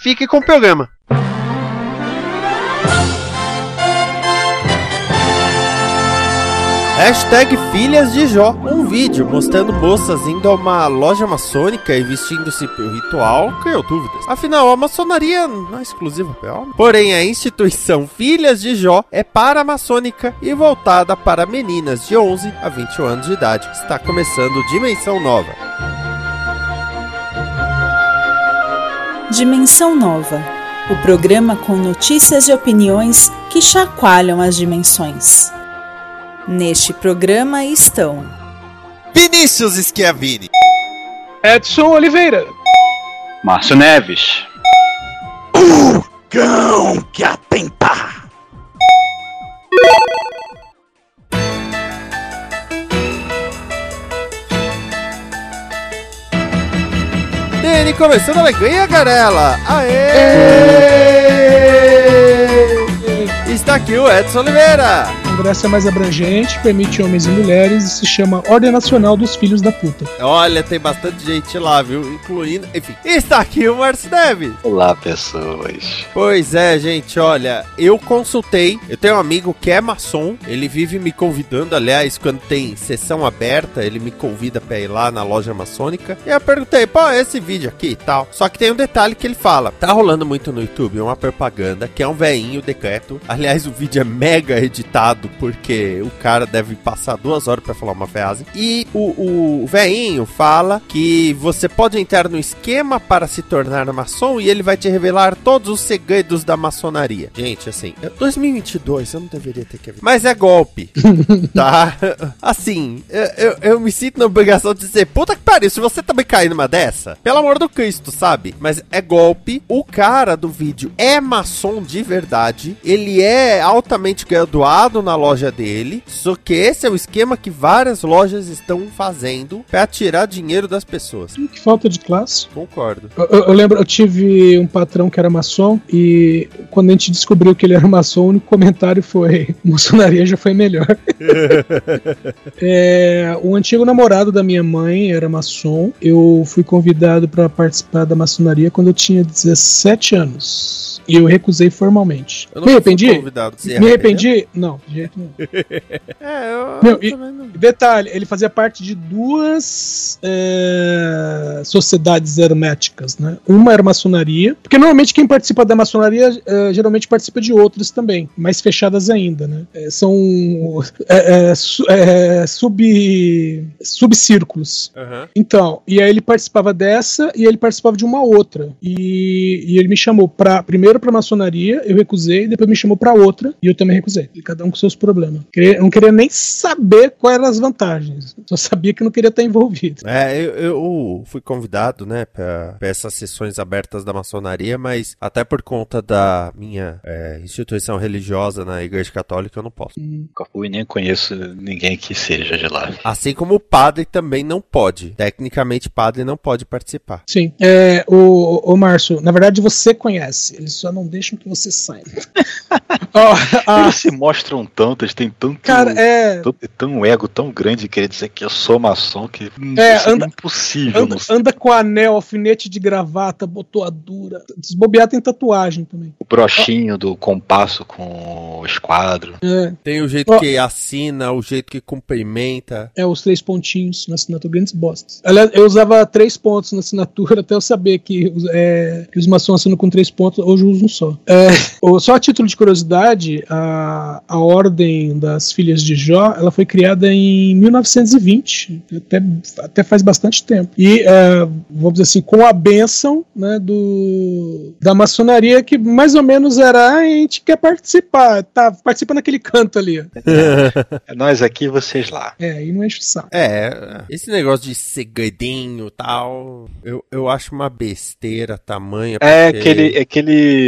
fique com o programa. Hashtag Filhas de Jó. Um vídeo mostrando moças indo a uma loja maçônica e vestindo-se para ritual criou dúvidas. Afinal, a maçonaria não é exclusiva para homem. Porém, a instituição Filhas de Jó é paramaçônica e voltada para meninas de 11 a 21 anos de idade. Está começando Dimensão Nova. Dimensão Nova o programa com notícias e opiniões que chacoalham as dimensões. Neste programa estão Vinícius Schiavini, Edson Oliveira, Márcio Neves, o cão começando a alegria, Garela! Aê! Está aqui o Edson Oliveira! Congresso é mais abrangente, permite homens e mulheres e se chama Ordem Nacional dos Filhos da Puta. Olha, tem bastante gente lá, viu? Incluindo. Enfim, está aqui o Márcio Neves. Olá, pessoas. Pois é, gente, olha, eu consultei. Eu tenho um amigo que é maçom, ele vive me convidando. Aliás, quando tem sessão aberta, ele me convida pra ir lá na loja maçônica. E eu perguntei, pô, esse vídeo aqui e tal. Só que tem um detalhe que ele fala: tá rolando muito no YouTube uma propaganda que é um veinho decreto. Aliás, o vídeo é mega editado porque o cara deve passar duas horas para falar uma frase. E o, o veinho fala que você pode entrar no esquema para se tornar maçom e ele vai te revelar todos os segredos da maçonaria. Gente, assim, 2022 eu não deveria ter que. Mas é golpe, tá? Assim, eu, eu, eu, me sinto na obrigação de dizer, puta que pariu, se você também cair numa dessa, pelo amor do Cristo, sabe? Mas é golpe. O cara do vídeo é maçom de verdade. Ele é altamente graduado na loja dele. Só que esse é o esquema que várias lojas estão fazendo para tirar dinheiro das pessoas. Que falta de classe. Concordo. Eu, eu, lembro, eu tive um patrão que era maçom e quando a gente descobriu que ele era maçom, o único comentário foi: maçonaria já foi melhor. é, o antigo namorado da minha mãe era maçom. Eu fui convidado para participar da maçonaria quando eu tinha 17 anos. E eu recusei formalmente. Eu me arrependi? Me arrependi? Não, de jeito nenhum. é, eu, Meu, e, não... Detalhe, ele fazia parte de duas é, sociedades herméticas, né? Uma era maçonaria, porque normalmente quem participa da maçonaria é, geralmente participa de outras também, mais fechadas ainda, né? É, são sub subcírculos. Uhum. Então, e aí ele participava dessa e ele participava de uma outra. E, e ele me chamou para primeiro para maçonaria, eu recusei, depois me chamou para outra e eu também recusei. E cada um com seus problemas. Eu não queria nem saber quais eram as vantagens. Só sabia que não queria estar envolvido. É, eu, eu fui convidado, né, para essas sessões abertas da maçonaria, mas até por conta da minha é, instituição religiosa na Igreja Católica eu não posso. Hum. Nunca fui nem conheço ninguém que seja de lá. Assim como o padre também não pode. Tecnicamente, padre não pode participar. Sim. É, o, o Márcio, na verdade você conhece. Eles só não deixam que você saia. oh, ah, Eles se mostram tanto, eles têm tanto. Cara, é. Tão, tão um ego tão grande querer dizer que eu sou maçom que. É, anda, é impossível. Anda, anda, com anel, alfinete de gravata, botoadura. Desbobear tem tatuagem também. O brochinho oh. do compasso com o esquadro. É. Tem o jeito oh. que assina, o jeito que cumprimenta. É, os três pontinhos na assinatura, grandes bostas. Aliás, eu usava três pontos na assinatura até eu saber que, é, que os maçons assinam com três pontos. Hoje uso um só. É, só a título de curiosidade, a, a Ordem das Filhas de Jó ela foi criada em 1920, até, até faz bastante tempo. E, é, vamos dizer assim, com a benção né, do, da maçonaria, que mais ou menos era ah, a gente quer participar, tá, participa naquele canto ali. É nós aqui, vocês lá. É, e não enche o saco. É, esse negócio de segredinho e tal, eu, eu acho uma besteira tamanha. É aquele, aquele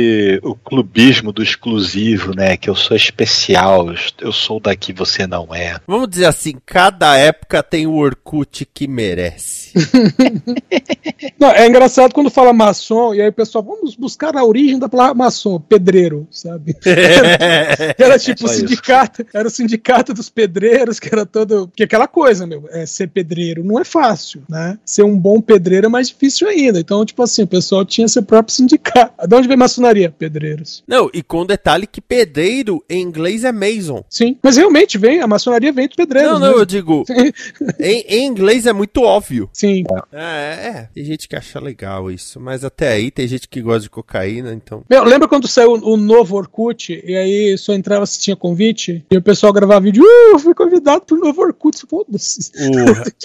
o clubismo do exclusivo, né? Que eu sou especial, eu sou daqui, você não é. Vamos dizer assim, cada época tem o Orkut que merece. não, é engraçado quando fala maçom, e aí o pessoal, vamos buscar a origem da palavra maçom, pedreiro, sabe? era, era tipo o sindicato, era o sindicato dos pedreiros, que era todo. Que aquela coisa, meu, é, ser pedreiro não é fácil, né? Ser um bom pedreiro é mais difícil ainda. Então, tipo assim, o pessoal tinha seu próprio sindicato. De onde vem maçonaria? Pedreiros. Não, e com detalhe que pedreiro em inglês é mason. Sim, mas realmente vem, a maçonaria vem dos pedreiros. Não, não, mesmo. eu digo. em, em, inglês é muito óbvio. Sim. É, é, tem gente que acha legal isso, mas até aí tem gente que gosta de cocaína, então. Meu, lembra quando saiu o novo Orkut e aí só entrava se tinha convite? E o pessoal gravava vídeo, uh, fui convidado pro novo Orkut. Foda-se.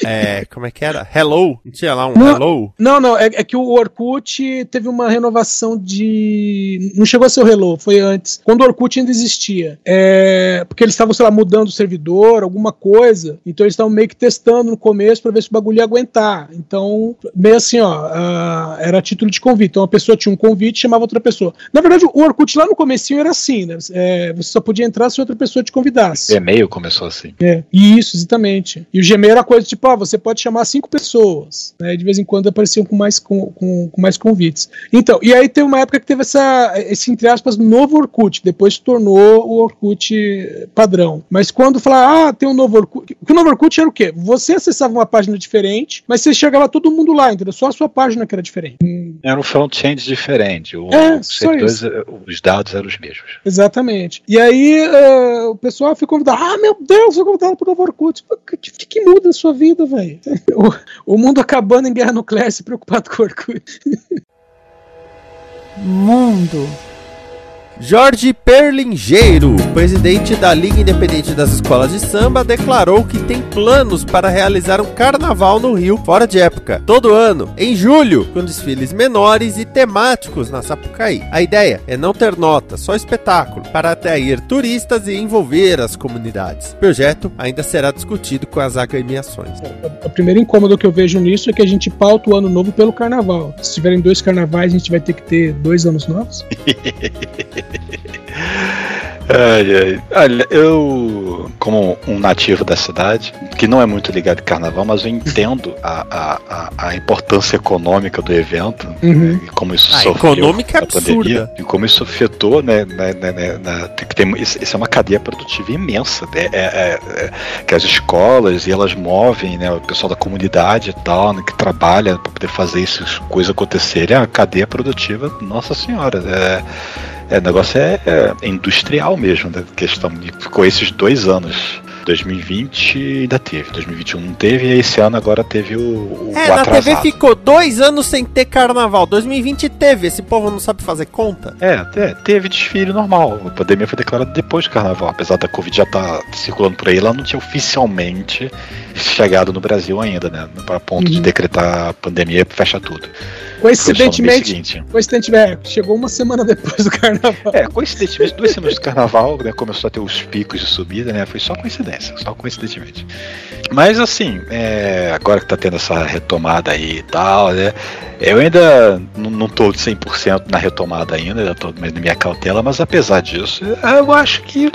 é, como é que era? Hello? Não tinha lá um não, Hello? Não, não, é, é, que o Orkut teve uma renovação de. Não chegou a ser o Hello, foi antes. Quando o Orkut ainda existia. É... Porque eles estavam, sei lá, mudando o servidor, alguma coisa. Então eles estavam meio que testando no começo para ver se o bagulho ia aguentar. Então, meio assim, ó, uh, era título de convite. Então a pessoa tinha um convite e chamava outra pessoa. Na verdade, o Orkut lá no comecinho era assim, né? É, você só podia entrar se outra pessoa te convidasse. O Gmail começou assim. É, isso, exatamente. E o Gmail era coisa tipo, ah, você pode chamar cinco pessoas. Né? De vez em quando apareciam com mais, com, com, com mais convites. Então, e aí teve uma época que teve essa, esse, entre aspas, novo Orkut. Depois se tornou o Orkut padrão. Mas quando falar, ah, tem um novo Orkut. O novo Orkut era o quê? Você acessava uma página diferente, mas você chegava todo mundo lá, entendeu? Só a sua página que era diferente. Era um front-end diferente. O, é, os, setores, os dados eram os mesmos. Exatamente. E aí uh, o pessoal foi convidado. Ah, meu Deus, foi convidado para o novo Orkut. O que, que, que, muda a sua vida, velho? O, o, mundo acabando em guerra nuclear se preocupado com o Orkut. Mundo Jorge Perlingeiro, presidente da Liga Independente das Escolas de Samba, declarou que tem planos para realizar um carnaval no Rio fora de época, todo ano, em julho, com desfiles menores e temáticos na Sapucaí. A ideia é não ter nota, só espetáculo, para atrair turistas e envolver as comunidades. O projeto ainda será discutido com as agremiações. O primeiro incômodo que eu vejo nisso é que a gente pauta o ano novo pelo carnaval. Se tiverem dois carnavais, a gente vai ter que ter dois anos novos? ai, ai. Olha, eu, como um nativo da cidade, que não é muito ligado em carnaval, mas eu entendo a, a, a importância econômica do evento, uhum. né, e como isso a sofreu econômica é pandemia, e como isso afetou, né, né, né, né, né tem, tem, isso é uma cadeia produtiva imensa, né, é, é, é, que as escolas e elas movem, né, o pessoal da comunidade e tal, né, que trabalha para poder fazer essas coisas acontecerem, é a cadeia produtiva, nossa senhora, é é, o negócio é, é industrial mesmo, da né? questão. ficou esses dois anos. 2020 ainda teve, 2021 não teve, e esse ano agora teve o, o É, na TV ficou dois anos sem ter carnaval, 2020 teve, esse povo não sabe fazer conta? É, é teve desfile normal, a pandemia foi declarada depois do carnaval, apesar da Covid já estar tá circulando por aí, ela não tinha oficialmente chegado no Brasil ainda, né, para ponto uhum. de decretar a pandemia e fechar tudo. Coincidentemente, coincidentemente, chegou uma semana depois do carnaval. É, coincidentemente, duas semanas do carnaval, né, começou a ter os picos de subida, né? Foi só coincidência, só coincidentemente. Mas assim, é, agora que tá tendo essa retomada aí e tal, né? Eu ainda não tô 100% na retomada ainda, eu tô na minha cautela, mas apesar disso, eu acho que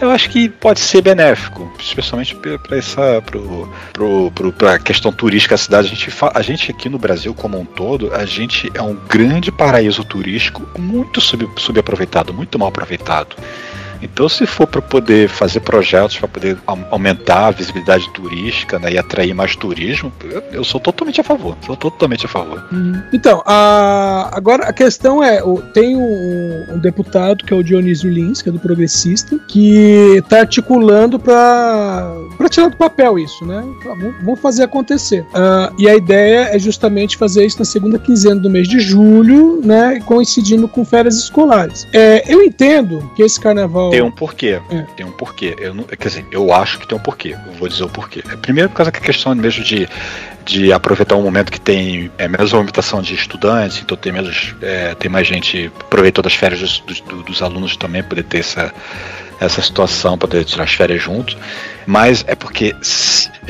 eu acho que pode ser benéfico, especialmente para essa pro, pro, pro, pra questão turística da cidade. A gente, a gente aqui no Brasil como um todo, a gente é um grande paraíso turístico muito sub, subaproveitado, muito mal aproveitado. Então, se for para poder fazer projetos para poder au- aumentar a visibilidade turística né, e atrair mais turismo, eu, sou totalmente a favor. Sou totalmente a favor. Então, a- agora a questão é: tem um, um deputado que é o Dionísio Lins, que é do Progressista, que está articulando para tirar do papel isso, né? Vamos, fazer acontecer. Ah, e a ideia é justamente fazer isso na segunda quinzena do mês de julho, né? Coincidindo com férias escolares. É, eu entendo que esse carnaval. Tem um porquê. É. Tem um porquê. Eu não, quer dizer, eu acho que tem um porquê. Eu vou dizer o porquê. Primeiro, por causa da questão mesmo de, de aproveitar um momento que tem é, menos movimentação de estudantes, então tem menos. é, tem mais gente. Aproveitou das férias dos, dos, dos alunos também, poder ter essa, essa situação, poder tirar as férias juntos. Mas é porque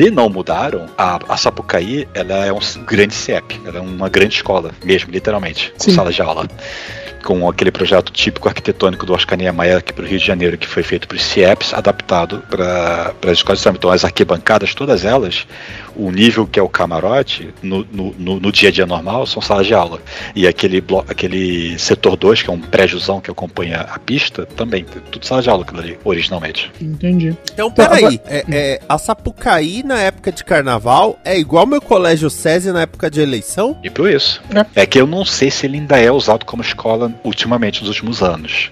se não mudaram, a, a Sapucaí ela é um grande CEP, ela é uma grande escola, mesmo, literalmente, com Sim. sala de aula com aquele projeto típico arquitetônico do Oscar Niemeyer aqui para o Rio de Janeiro, que foi feito para os CIEPs, adaptado para as escolas de samba. Então, as arquibancadas, todas elas, o nível que é o camarote, no, no, no- no dia a dia normal, são salas de aula. E aquele, blo- aquele setor 2, que é um prédiozão que acompanha a pista, também, tudo sala de aula aquilo ali, originalmente. Entendi. Então, peraí. É, é, a Sapucaí na época de carnaval é igual meu colégio SESI na época de eleição? E por isso. É que eu não sei se ele ainda é usado como escola ultimamente nos últimos anos.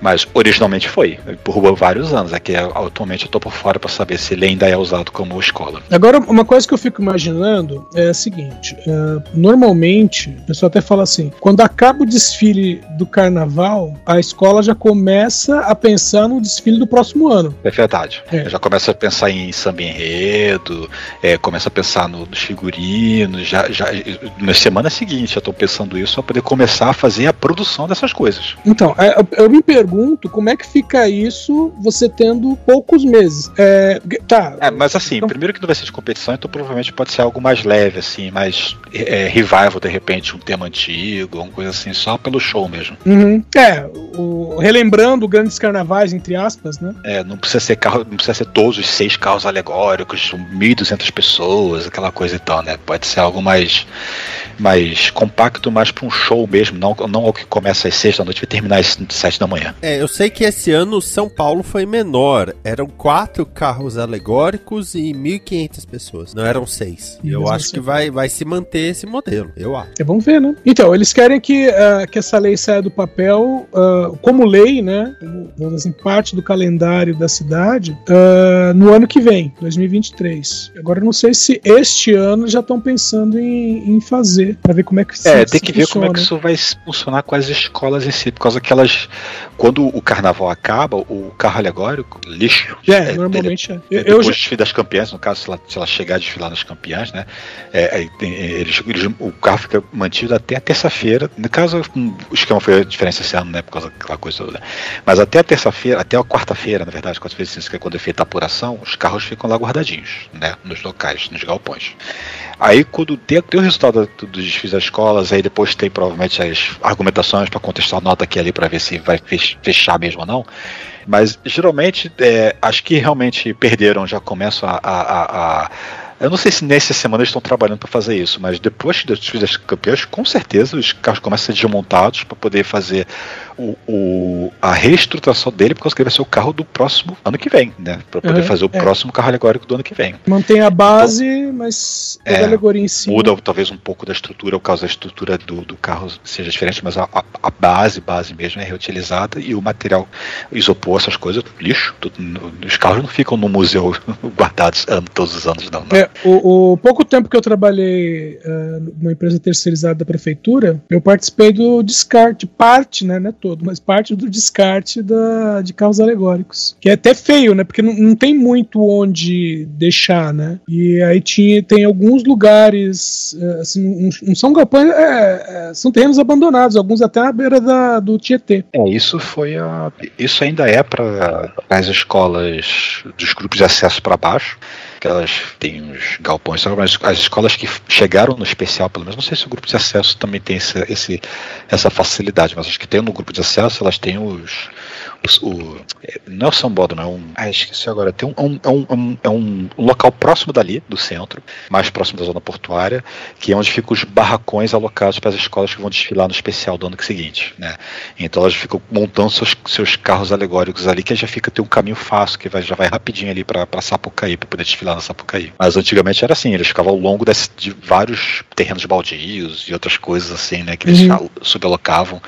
Mas originalmente foi, por vários anos. É que atualmente eu tô por fora para saber se ele ainda é usado como escola. Agora, uma coisa que eu fico imaginando é a seguinte: é, normalmente, o pessoal até fala assim, quando acaba o desfile do carnaval, a escola já começa a pensar no desfile do próximo ano. É verdade. É. Já começa a pensar em samba enredo, é, começa a pensar no- nos figurinos, já, já na semana seguinte já estou pensando isso para poder começar a fazer a produção dessas coisas. Então, é, eu, eu me pergunto como é que fica isso você tendo poucos meses. É, tá. É, mas assim, Então- primeiro que não vai ser de competição, então provavelmente pode ser algo mais leve, assim, mais é, revival, de repente, um tema antigo, alguma coisa assim, só pelo show mesmo. Uhum. É, o- relembrando grandes carnavais, entre aspas, né? É, não precisa ser carro, não precisa ser todos os seis carros alegóricos, 1.200 pessoas, aquela coisa e tal, né? Pode ser algo mais, mais compacto, mais para um show mesmo, não, não algo que começa às seis da noite e vai terminar às sete da manhã. É, eu sei que esse ano São Paulo foi menor. Eram quatro carros alegóricos e 1.500 pessoas. Não eram seis. E eu mesmo acho assim- que vai, vai se manter esse modelo, eu acho. É, vamos ver, né? Então, eles querem que, ah, que essa lei saia do papel ah, como lei, né? Como, vamos dizer assim, parte do calendário da cidade ah, no ano que vem, 2023. Agora, eu não sei se este ano já estão pensando em, em fazer, para ver como é que se- É, se tem que ver como é que funciona. isso vai funcionar com as escolas em si, por causa que elas, quando o carnaval acaba, o carro alegórico, lixo. É, normalmente é. Eu, É, eu depois já- do desfile das campeãs, no caso, se ela, se ela chegar a desfilar nas campeãs, né? é, eles- eles- o carro fica mantido até a terça-feira. No caso, o esquema foi a diferença esse ano, né? Por causa daquela coisa toda. Mas até a terça-feira, até a quarta-feira, na verdade, quarta-feira, que é quando é feita a apuração, os carros ficam lá guardadinhos, né? Nos locais, nos galpões. Aí, quando tem, tem o resultado do- dos desfiles das escolas, aí depois tem provavelmente as argumentações para contestar a nota aqui ali para ver se vai fech- fechar mesmo ou não. Mas geralmente, é, acho que realmente perderam, já começam a. a- a- eu não sei se nessa semana eles estão trabalhando para fazer isso, mas depois das campeãs, com certeza os carros começam a ser desmontados para poder fazer o, o- a reestruturação dele, porque ele vai ser o carro do próximo ano que vem, né? Para poder Uhum, fazer o é. próximo carro alegórico do ano que vem. Mantém a base, mas É, a alegoria em cima. Muda talvez um pouco da estrutura, por causa da estrutura do, do carro seja diferente, mas a, a- a base, base mesmo é reutilizada e o material isopor, essas coisas, lixo. tudo os carros não ficam no museu guardados ano, todos os anos, não. não. É, o, o pouco tempo que eu trabalhei eh, numa empresa terceirizada da prefeitura, eu participei do descarte, parte, né, não é todo, mas parte do descarte da, de carros alegóricos. Que é até feio, né, porque não, não tem muito onde deixar, né. E aí tinha, tem alguns lugares, eh, assim, não, não são galpões, é, é, são terrenos abandonados, alguns até na beira da, do Tietê. É, isso foi a. Isso ainda é para as escolas dos grupos de acesso para baixo. Que elas têm uns galpões, mas as escolas que chegaram no especial, pelo menos, não sei se o grupo de acesso também tem esse, esse essa facilidade, mas acho que tem no grupo de acesso, elas têm os, o, não é o sambódromo, é um, ah, esqueci agora, tem um, é um, um, é um local próximo dali, do centro, mais próximo da zona portuária, que é onde ficam os barracões alocados para as escolas que vão desfilar no especial do ano seguinte, né? Então elas ficam montando seus, seus carros alegóricos ali, que já fica tem um caminho fácil, que vai, já vai rapidinho ali para Sapucaí, para poder desfilar na Sapucaí. Mas antigamente era assim, eles ficavam ao longo desse, de vários terrenos baldios e outras coisas assim, né, que eles Uhum. subalocavam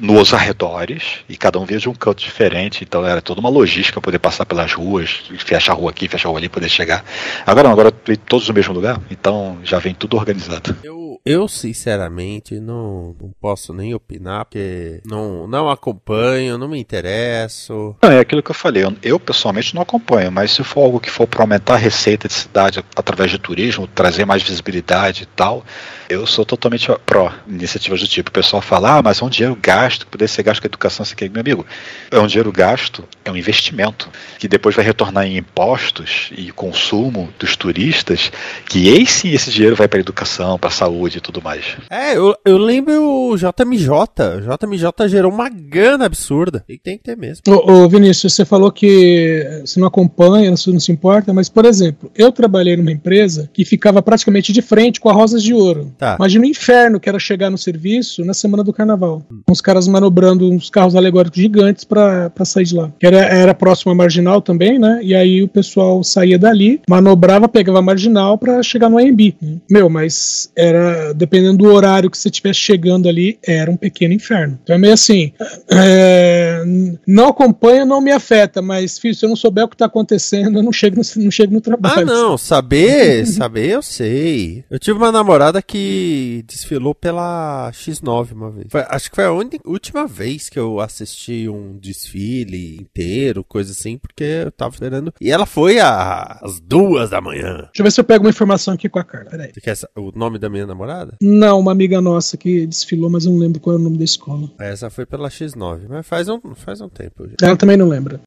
nos arredores e cada um via de um canto diferente, então era toda uma logística poder passar pelas ruas, fecha a rua aqui, fecha a rua ali, poder chegar. Agora não, agora todos no mesmo lugar, então já vem tudo organizado. Eu, eu sinceramente não, não posso nem opinar, porque não, não acompanho, não me interesso. Não, é aquilo que eu falei, eu, eu pessoalmente não acompanho, mas se for algo que for para aumentar a receita de cidade através de turismo, trazer mais visibilidade e tal, eu sou totalmente pró iniciativas do tipo. O pessoal fala, ah, mas é um dinheiro gasto, que poderia ser gasto com educação, isso aqui, meu amigo. É um dinheiro gasto, é um investimento, que depois vai retornar em impostos e consumo dos turistas, que esse esse dinheiro vai para educação, para saúde e tudo mais. É, eu, eu lembro o JMJ. O JMJ gerou uma grana absurda. E tem que ter mesmo. Ô, ô, Vinícius, você falou que você não acompanha, você não se importa, mas, por exemplo, eu trabalhei numa empresa que ficava praticamente de frente com a Rosas de Ouro. Tá. Imagina o inferno que era chegar no serviço na semana do carnaval. Com os caras manobrando uns carros alegóricos gigantes pra pra sair de lá. Que Era, era próximo à marginal também, né? E aí o pessoal saía dali, manobrava, pegava a marginal pra chegar no AMB. Meu, mas era, dependendo do horário que você estivesse chegando ali, era um pequeno inferno. Então é meio assim, é, não acompanha, não me afeta, mas, filho, se eu não souber o que tá acontecendo, eu não chego no, não chego no trabalho. Ah, não, saber, saber eu sei. Eu tive uma namorada que desfilou pela X9 uma vez. Foi- acho que foi a última vez que eu assisti um desfile inteiro, coisa assim, porque eu tava esperando. E ela foi às duas da manhã. Deixa eu ver se eu pego uma informação aqui com a Carla. Peraí. Você quer o nome da minha namorada? Não, uma amiga nossa que desfilou, mas eu não lembro qual é o nome da escola. Essa foi pela X9, mas faz um, faz um tempo já. Ela também não lembra.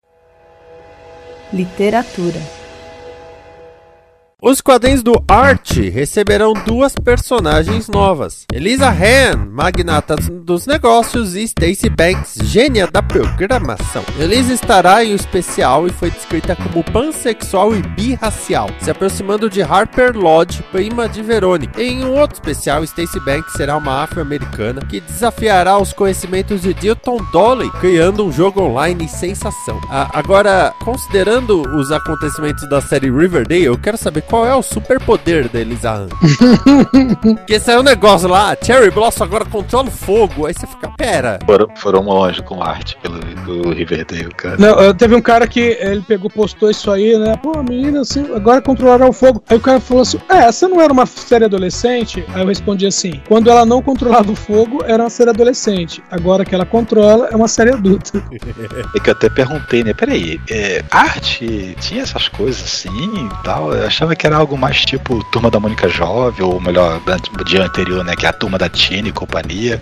Literatura. Os quadrinhos do Art receberão duas personagens novas. Elisa Han, magnata dos negócios, e Stacey Banks, gênia da programação. Elisa estará em um especial e foi descrita como pansexual e birracial, se aproximando de Harper Lodge, prima de Veronique. Em um outro especial, Stacey Banks será uma afro-americana que desafiará os conhecimentos de Dilton Dolly, criando um jogo online sensação. Ah, agora, considerando os acontecimentos da série Riverdale, eu quero saber qual é o superpoder da Elisa. Porque saiu um negócio lá, Cherry Blossom agora controla o fogo, aí você fica, pera. Foram, foram longe com arte pelo, pelo Riverdale, cara. Não, teve um cara que ele pegou, postou isso aí, né? Pô, menina, assim, agora controlará o fogo. Aí o cara falou assim: É, essa não era uma série adolescente? Aí eu respondi assim: Quando ela não controlava o fogo, era uma série adolescente. Agora que ela controla, é uma série adulta. É que eu até perguntei, né? Peraí, é, arte tinha essas coisas assim e tal? Eu achava que era algo mais tipo Turma da Mônica Jovem, ou melhor, do dia anterior, né? Que é a turma da Tina e companhia.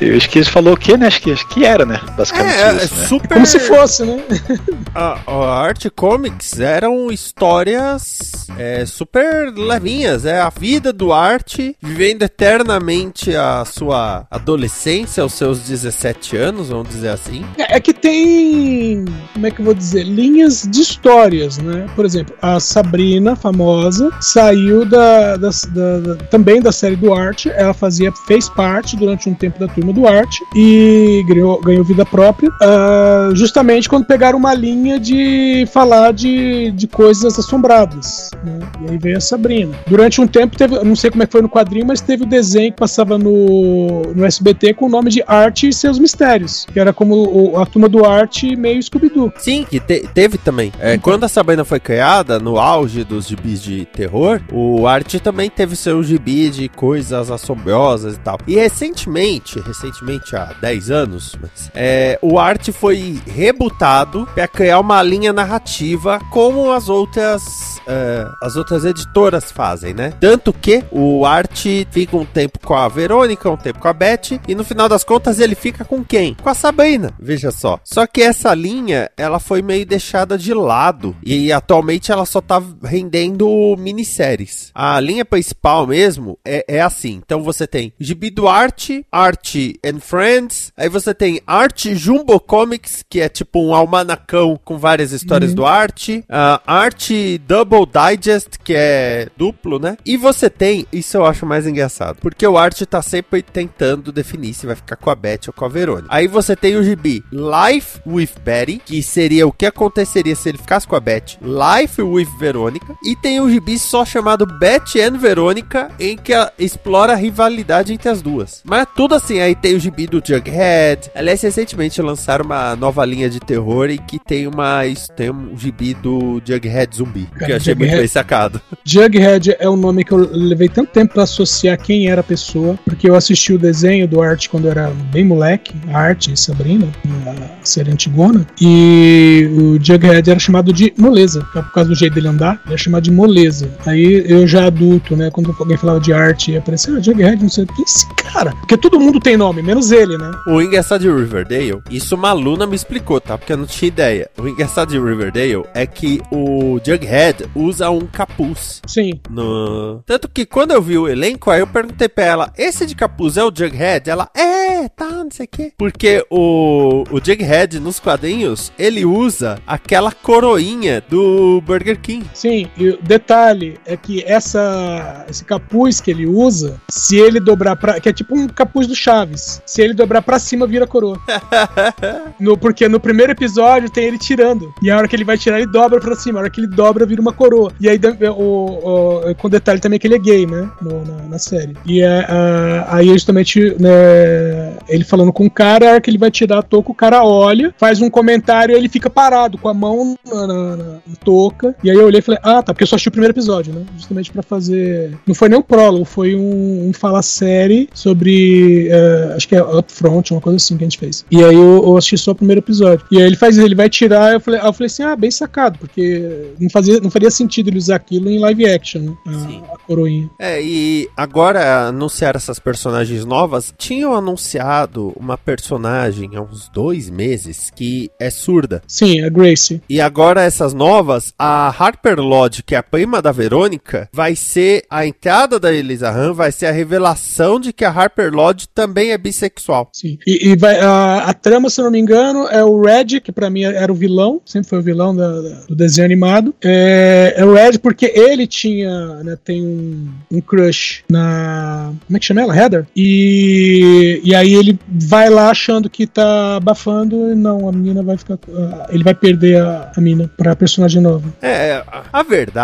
Eu acho que ele falou o quê, né? Acho que, acho que era, né? Basicamente É, é isso, né? super. Como se fosse, né? A, a Art Comics eram histórias é, super levinhas. É a vida do Art vivendo eternamente a sua adolescência, aos seus 17 anos, vamos dizer assim. É, é que tem, como é que eu vou dizer, linhas de histórias, né? Por exemplo, a Sabrina, famosa, saiu da, da- da- também da série do Art. Ela fazia, fez parte durante um tempo da turma do Art e ganhou, ganhou vida própria, ah, justamente quando pegaram uma linha de falar de, de coisas assombradas. Né? E aí veio a Sabrina. Durante um tempo teve, não sei como é que foi no quadrinho, mas teve o desenho que passava no, no SBT com o nome de Arte e seus mistérios, que era como o- a turma do Arte meio Scooby-Doo. Sim, que te- teve também. É, Quando a Sabrina foi criada, no auge dos gibis de terror, o Art também teve seu gibi de coisas assombrosas e tal. E recentemente, recentemente há 10 anos, mas, é, o Art foi rebutado para criar uma linha narrativa como as outras é, as outras editoras fazem, né? Tanto que o Art fica um tempo com a Verônica, um tempo com a Beth, e no final das contas ele fica com quem? Com a Sabrina, veja só. Só que essa linha, ela foi meio deixada de lado, e atualmente ela só tá rendendo minisséries. A linha principal mesmo é, é assim, então você tem Gibi do Art, and Friends, aí você tem Art Jumbo Comics, que é tipo um almanacão com várias histórias do Art, uh, Art Double Digest, que é duplo, né? E você tem, isso eu acho mais engraçado, porque o Art tá sempre tentando definir se vai ficar com a Beth ou com a Verônica. Aí você tem o gibi Life with Betty, que seria o que aconteceria se ele ficasse com a Beth, Life with Verônica, e tem o gibi só chamado Beth and Verônica, em que ela explora a rivalidade entre as duas. Mas é tudo assim, aí tem o gibi do Jughead. Aliás, recentemente lançaram uma nova linha de terror e que tem uma tem um gibi do Jughead zumbi, que eu achei muito Jughead- bem sacado. Jughead é um nome que eu levei tanto tempo pra associar quem era a pessoa, porque eu assisti o desenho do Art quando eu era bem moleque, Art e Sabrina, a série antigona, e o Jughead era chamado de moleza, por causa do jeito dele andar, ele era chamado de moleza. Aí eu já adulto, né, quando alguém falava de Art, ia aparecer, ah, Jughead, não sei o que, esse cara, porque todo mundo tem nome, menos ele, né? O engraçado de Riverdale, isso uma aluna me explicou, tá? Porque eu não tinha ideia. O engraçado de Riverdale é que o Jughead usa um capuz. Sim, No... Tanto que quando eu vi o elenco, aí eu perguntei pra ela: esse de capuz é o Jughead? Ela, é, tá, não sei o quê. Porque o, o Jughead nos quadrinhos, ele usa aquela coroinha do Burger King. Sim, e o detalhe é que essa, esse capuz que ele usa, se ele dobrar pra. que é tipo um capuz do Chaves. Se ele dobrar pra cima, vira coroa. No, porque no primeiro episódio tem ele tirando. E a hora que ele vai tirar, ele dobra pra cima. A hora que ele dobra, vira uma coroa. E aí, o, o- com detalhe também que ele é gay, né? no- na, na série. E é, a- aí, justamente, né, ele falando com o cara, a hora que ele vai tirar a touca, o cara olha, faz um comentário e ele fica parado, com a mão na, na- na touca. E aí eu olhei e falei, ah, tá, porque eu só assisti o primeiro episódio, né? Justamente pra fazer. Não foi nem um prólogo, foi um, um fala série sobre. eh, acho que é Upfront, uma coisa assim que a gente fez. E aí eu, eu assisti só o primeiro episódio. E aí ele faz isso, ele vai tirar, eu falei, eu falei assim, ah, bem sacado, porque não, fazia, não faria sentido ele usar aquilo em live action, né? Sim. A, a coroinha. É, e agora anunciar essas personagens novas, tinham anunciado uma personagem há uns dois meses que é surda. Sim, a Gracie. E agora essas novas, a Harper Lodge, que é a prima da Verônica, vai ser a entrada da Elisa Han, vai ser a revelação de que a Harper Lodge também é bissexual. Sim. E, e vai, a, a trama, se eu não me engano, é o Red, que pra mim era o vilão, sempre foi o vilão da- da- do desenho animado. É, é o Red porque ele tinha, né, tem um, um crush na. Como é que chama ela? Heather? E, e aí ele vai lá achando que tá abafando e não, a menina vai ficar. Ele vai perder a, a mina pra personagem nova. É, a- a verdade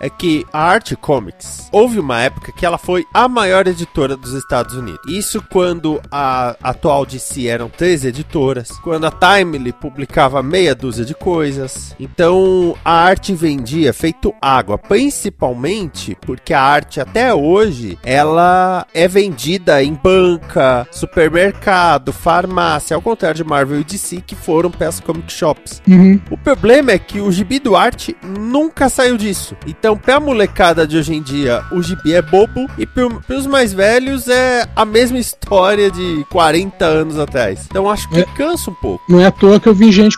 é que a Art Comics houve uma época que ela foi a maior editora dos Estados Unidos. Isso quando a atual DC eram três editoras, quando a Timely publicava meia dúzia de coisas. Então a arte vendia feito água, principalmente porque a arte até hoje ela é vendida em banca, supermercado, farmácia, ao contrário de Marvel e DC que foram para as comic shops. Uhum. O problema é que o gibi do arte nunca saiu disso. Então, pra molecada de hoje em dia, o gibi é bobo e pro, pros mais velhos é a mesma história de 40 anos atrás. Então, acho que É. cansa um pouco. Não é à toa que eu vi gente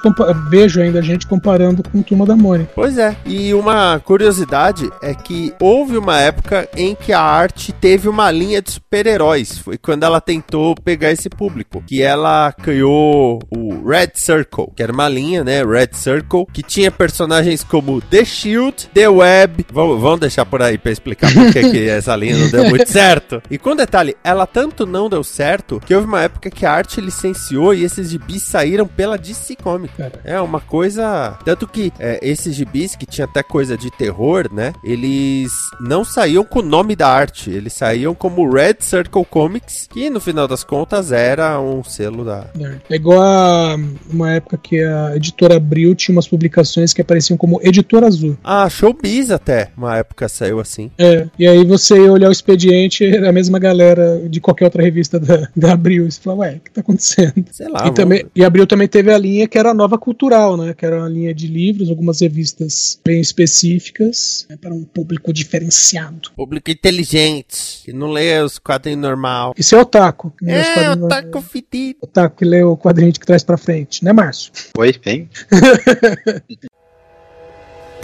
vejo ainda gente comparando com Turma da Mônica. Pois é. E uma curiosidade é que houve uma época em que a arte teve uma linha de super-heróis. Foi quando ela tentou pegar esse público. Que ela criou o Red Circle, que era uma linha, né? Red Circle, que tinha personagens como The Shield, The Web. Vamos, vamos deixar por aí pra explicar por que essa linha não deu muito certo. E com detalhe, ela tanto não deu certo que houve uma época que a arte licenciou e esses gibis saíram pela DC Comics. É uma coisa. Tanto que é, esses gibis, que tinha até coisa de terror, né? Eles não saíam com o nome da arte. Eles saíam como Red Circle Comics, que no final das contas era um selo da. É igual a uma época que a editora Abril tinha umas publicações que apareciam como Editora Azul. Ah, show Bis até, uma época saiu assim. É, e aí você ia olhar o expediente, era a mesma galera de qualquer outra revista da, da Abril. E você fala, ué, o que tá acontecendo? Sei lá. e, também, e Abril também teve a linha que era a Nova Cultural, né? Que era uma linha de livros, algumas revistas bem específicas, né, para um público diferenciado. Público inteligente, que não lê os quadrinhos normal. Isso é otaku. né, É, quadrinhos- o taco fedido. Otaku que lê o quadrinho de trás pra frente, né, Márcio? Oi, hein?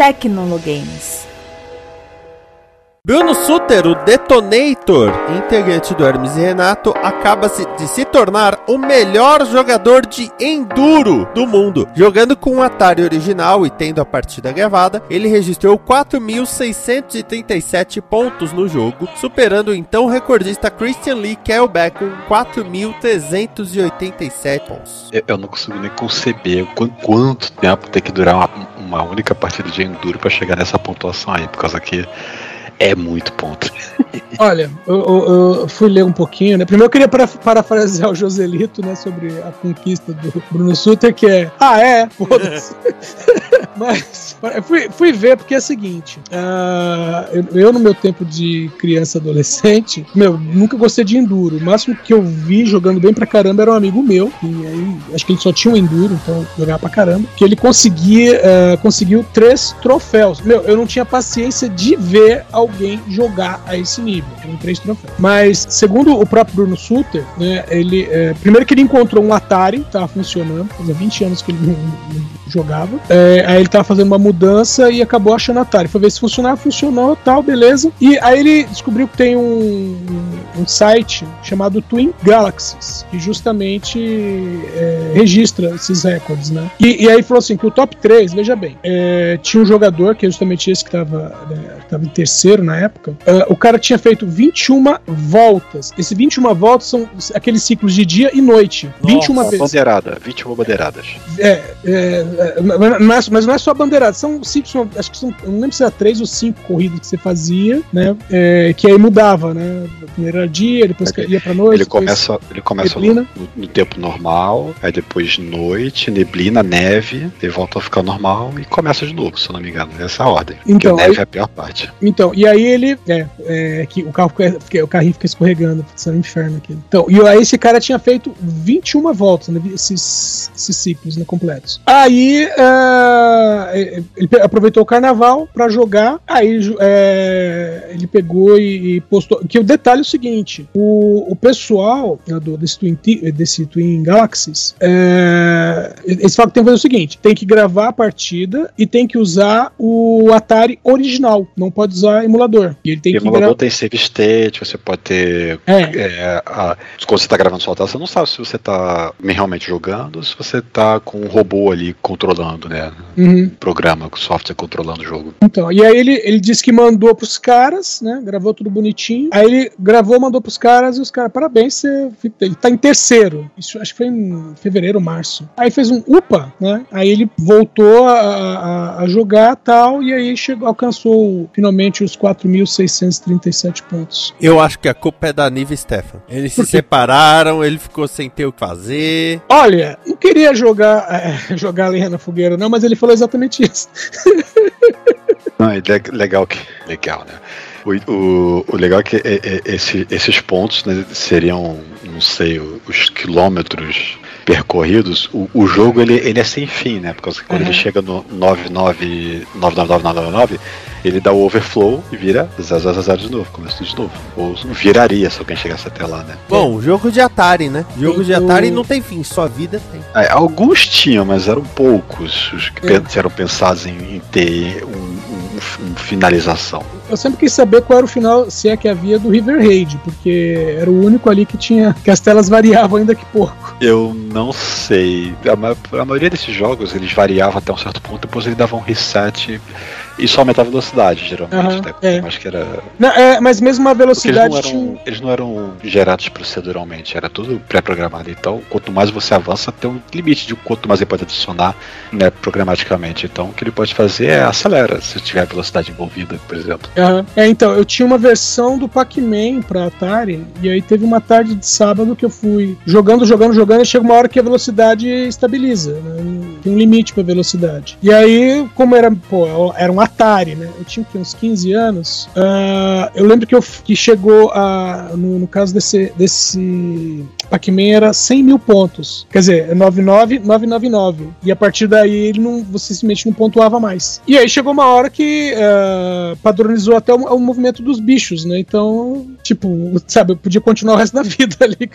Tecnologames. Bruno Suter, o Detonator, integrante do Hermes e Renato, acaba de se tornar o melhor jogador de Enduro do mundo. Jogando com o Atari original e tendo a partida gravada, ele registrou 4.637 pontos no jogo, superando o então recordista Christian Lee Kellbeck com 4.387 pontos. Eu, eu não consigo nem conceber qu- quanto tempo tem que durar uma, uma única partida de Enduro pra chegar nessa pontuação aí, por causa que é muito ponto. Olha, eu, eu- eu fui ler um pouquinho, né? Primeiro eu queria para- parafrasear o Joselito, né? Sobre a conquista do Bruno Suter, que é. Ah, é? Foda-se. Mas eu fui, fui ver porque é o seguinte: ah, eu, no meu tempo de criança adolescente, meu, nunca gostei de enduro. O máximo que eu vi jogando bem pra caramba era um amigo meu, e aí acho que ele só tinha um enduro, então jogava pra caramba. Que ele conseguia, ah, conseguiu três troféus. Meu, eu não tinha paciência de ver alguém jogar a esse nível. Eram três troféus. Mas, segundo o próprio Bruno Suter, né, ele. é, primeiro que ele encontrou um Atari, tava funcionando, fazia 20 anos que ele não jogava. É, aí ele tava fazendo uma mudança e acabou achando Atari. Foi ver se funcionava, funcionou, tal, beleza. E aí ele descobriu que tem um, um site chamado Twin Galaxies, que justamente é, registra esses recordes, né? E, e aí falou assim que o top 3, veja bem, é, tinha um jogador, que é justamente esse que tava, né, tava em terceiro na época, é, o cara tinha feito 21 voltas. Esse 21 voltas são aqueles ciclos de dia e noite. 21 Uma vezes. bandeirada, 21 bandeiradas. É, é, mas não é- mas não é só bandeirada, são cinco, acho que são, não lembro se era três ou cinco corridas que você fazia, né? é, que aí mudava, né? Primeiro era dia, depois Ok. ia pra noite. Ele começa, ele começa no, no- tempo normal, aí depois noite, neblina, neve, ele volta a ficar normal e começa de novo, se eu não me engano. Essa é a ordem. Então, Porque a neve aí- é a pior parte. Então, e aí ele. É, é que o carro fica- o carrinho fica escorregando, isso é um inferno aqui. Então, e aí esse cara tinha feito 21 voltas, né, esses, esses ciclos né, completos. Aí ah, ele aproveitou o carnaval pra jogar, aí é, ele pegou e, e postou. Que o detalhe é o seguinte: o, o pessoal né, do, desse, Twin, desse Twin Galaxies, é, eles falam que tem que fazer o seguinte: tem que gravar a partida e tem que usar o Atari original, não pode usar emulador. E ele tem E que emulador tem save state, você pode ter. É, é, a- quando você tá gravando sua tela, você não sabe se você tá realmente jogando ou se você tá com um robô ali controlando, né? uhum. Programa, software controlando o jogo. Então, e aí ele, ele disse que mandou pros caras, né? Gravou tudo bonitinho. Aí ele gravou, mandou pros caras e os caras, parabéns, você ele tá em terceiro. Isso acho que foi em fevereiro, março. Aí fez um upa, né? Aí ele voltou a, a, a jogar tal, e aí chegou, alcançou finalmente os 4.637 pontos. Eu acho que a culpa é da Nive e Stefan. Eles se separaram, ele ficou sem ter o que fazer. Olha, não queria jogar, é, jogar lenha na fogueira, não, mas ele falou exatamente isso. Não, é le- legal que. Legal, né? O, o, o legal é que é- é- esse- esses pontos né, seriam, não sei, os quilômetros percorridos. O, o jogo ele, ele é sem fim, né? Porque quando Uhum. ele chega no 99 99999, ele dá o overflow e vira 000 de novo, começa tudo de novo. Ou viraria se alguém chegasse até lá, né? Bom, jogo de Atari, né? Jogo de Atari não tem fim, sua vida tem. É, alguns tinham, mas eram poucos os que É. eram pensados em, em ter um, um- um finalização. Eu sempre quis saber qual era o final, se é que havia, do River Raid, porque era o único ali que tinha. que as telas variavam ainda que pouco. Eu não sei. A, ma- a maioria desses jogos eles variavam até um certo ponto, depois eles davam um reset e só aumentava a velocidade, geralmente. Aham, né? é. Acho que era. Não, é, mas mesmo a Porque eles velocidade não, tinha. eram, eles não eram gerados proceduralmente, era tudo pré-programado. Então, quanto mais você avança, tem um limite de quanto mais ele pode adicionar né, programaticamente. Então, o que ele pode fazer é acelera, se tiver velocidade envolvida, por exemplo. É, então, eu tinha uma versão do Pac-Man pra Atari, e aí teve uma tarde de sábado que eu fui jogando, jogando, jogando, e chega uma hora que a velocidade estabiliza, né? Tem um limite pra velocidade. E aí, como era, pô, era um Atari, né? Eu tinha uns 15 anos. Ah, eu lembro que, eu, que chegou a. No, no caso desse, desse Pac-Man era 100 mil pontos. Quer dizer, 99999. E a partir daí ele não, você simplesmente não pontuava mais. E aí chegou uma hora que ah, padronizou até o, o movimento dos bichos, né? Então, tipo, sabe, eu podia continuar o resto da vida ali,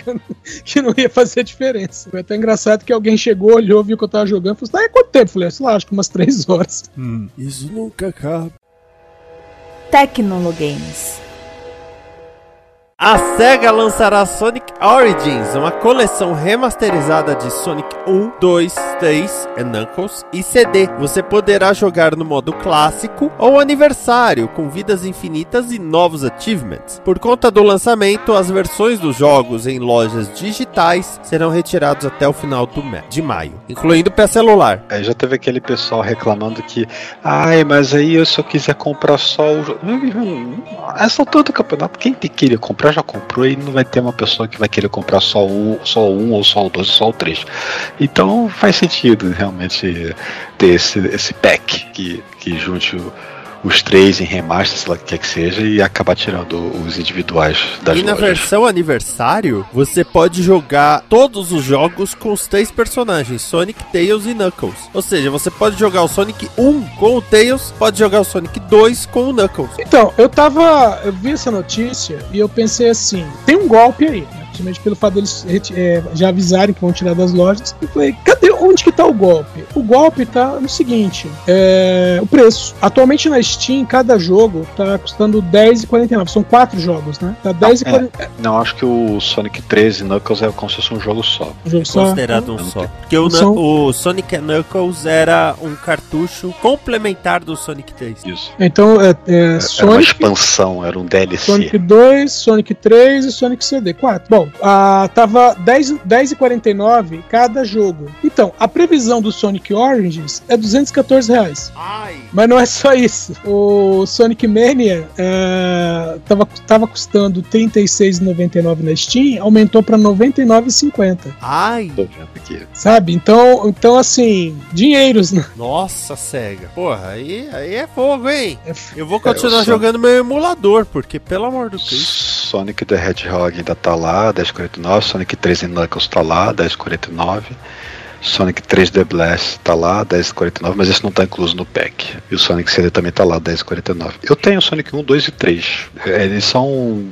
que, não ia fazer diferença. Foi até engraçado que alguém chegou, olhou, viu que eu tava jogando e falou assim: ah, é quanto tempo? Eu falei, sei lá, acho que umas 3 horas. Isso nunca acaba. Tecnologames. A SEGA lançará Sonic Origins, uma coleção remasterizada de Sonic 1, 2, 3 e Knuckles e CD. Você poderá jogar no modo clássico ou aniversário, com vidas infinitas e novos achievements. Por conta do lançamento, as versões dos jogos em lojas digitais serão retiradas até o final do de maio, incluindo para celular. Aí já teve aquele pessoal reclamando que, ai, mas aí eu eu quiser comprar só o jogo. Essa altura do campeonato, quem te queria comprar já comprou e não vai ter uma pessoa que vai querer comprar só o só um ou só o dois só o três. Então faz sentido realmente ter esse, esse pack que, que junte o- os três em remaster, sei lá o que quer que seja, e acabar tirando os individuais das e na lojas. versão aniversário, você pode jogar todos os jogos com os três personagens, Sonic, Tails e Knuckles. Ou seja, você pode jogar o Sonic 1 com o Tails, pode jogar o Sonic 2 com o Knuckles. Então, eu tava. Eu vi essa notícia e eu pensei assim: tem um golpe aí, né? Principalmente pelo fato deles é, já avisarem que vão tirar das lojas. Eu falei, cadê? Onde que tá o golpe? O golpe tá no seguinte: é, o preço. Atualmente na Steam, cada jogo tá custando R$10,49. São quatro jogos, né? Tá R$10,49. Não, acho que o Sonic 13 Knuckles é como se fosse um jogo só. o jogo só. Considerado um só. Porque o, São- o Sonic Knuckles era um cartucho complementar do Sonic 3. Isso. Então, é, é Era uma Sonic. expansão, era um DLC. Sonic 2, Sonic 3 e Sonic CD 4. Bom, ah, tava 10 10,49 cada jogo. Então, a previsão do Sonic Origins é 214 reais. Ai! Mas não é só isso. O Sonic Mania é, tava, tava custando R$ 36,99 na Steam, aumentou para R$ 99,50. Ai! Sabe? Então, então, assim, dinheiros, né? Nossa, SEGA. Porra, aí, aí é fogo, hein? É Eu vou continuar eu só- jogando meu emulador, porque pelo amor do Cristo. Sonic the Hedgehog ainda tá lá, 10,49. Sonic 3 e Knuckles tá lá, 10,49. Sonic 3 The Blast tá lá, 10,49, mas esse não tá incluso no pack. E o Sonic CD também tá lá, 10,49. Eu tenho Sonic 1, 2 e 3. É, Eles são.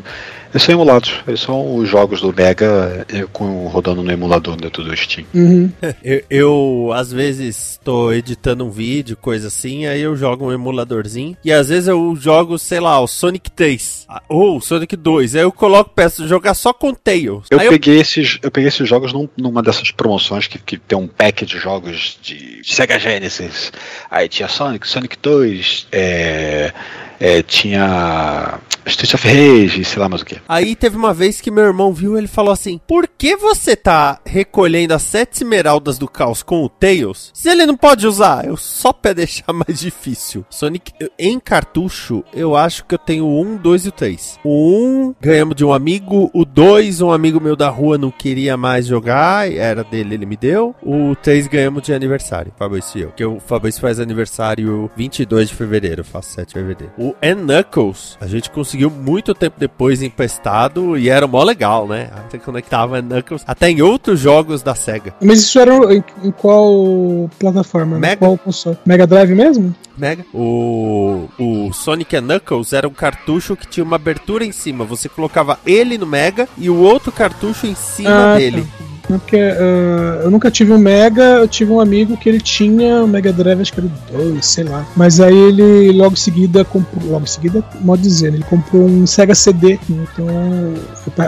Eles são emulados. Eles são os jogos do Mega eh, com, rodando no emulador dentro do Steam. Uhum. Eu, eu, às vezes tô editando um vídeo, coisa assim, aí eu jogo um emuladorzinho. E às vezes eu jogo, sei lá, o Sonic 3 ah, ou o Sonic 2. Aí eu coloco, peço jogar só com Tails. Eu aí peguei, esses, eu peguei esses jogos num- numa dessas promoções que, que tem um pack de jogos de Sega Genesis. Aí tinha Sonic, Sonic 2, é, é, tinha Street of Rage, sei lá mais o que. Aí teve uma vez que meu irmão viu ele falou assim: Por que você tá recolhendo as sete esmeraldas do caos com o Tails? Se ele não pode usar, eu só pra deixar mais difícil. Sonic, em cartucho, eu acho que eu tenho o 1, 2 e o 3. O 1 ganhamos de um amigo, o 2, um amigo meu da rua não queria mais jogar, era dele, ele me deu. O 3 ganhamos de aniversário, Fabrício e eu. Porque o Fabrício faz aniversário 22 de fevereiro, eu faço 7 de fevereiro. O N Knuckles, a gente conseguiu muito tempo depois emprestado e era mó legal, né? Você conectava N Knuckles até em outros jogos da SEGA. Mas isso era em, em qual plataforma? Mega. Qual console? Mega Drive mesmo? Mega. O, o Sonic Knuckles era um cartucho que tinha uma abertura em cima. Você colocava ele no Mega e o outro cartucho em cima Ah, dele. tá. Porque ah, eu nunca tive um Mega, eu tive um amigo que ele tinha um Mega Drive, acho que era o 2, sei lá. Mas aí ele logo em seguida comprou. Logo em seguida, modo dizendo, ele comprou um Sega CD. né? Então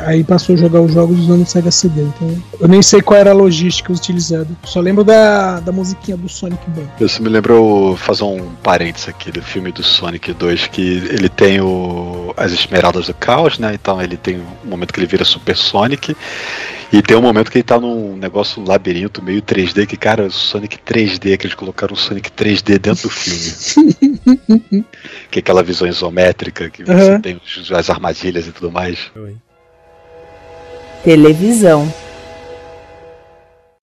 aí passou a jogar os jogos usando o Sega CD. Então eu nem sei qual era a logística utilizada. Só lembro da, da musiquinha do Sonic Boom. Isso me lembrou fazer um parênteses aqui do filme do Sonic 2, que ele tem o, as esmeraldas do caos, né? Então ele tem um momento que ele vira Super Sonic. E tem um momento que ele tá num negócio, um labirinto meio 3D, que, cara, o Sonic 3D, que eles colocaram o Sonic 3D dentro do filme. que é aquela visão isométrica, que você Aham. tem as armadilhas e tudo mais. Televisão.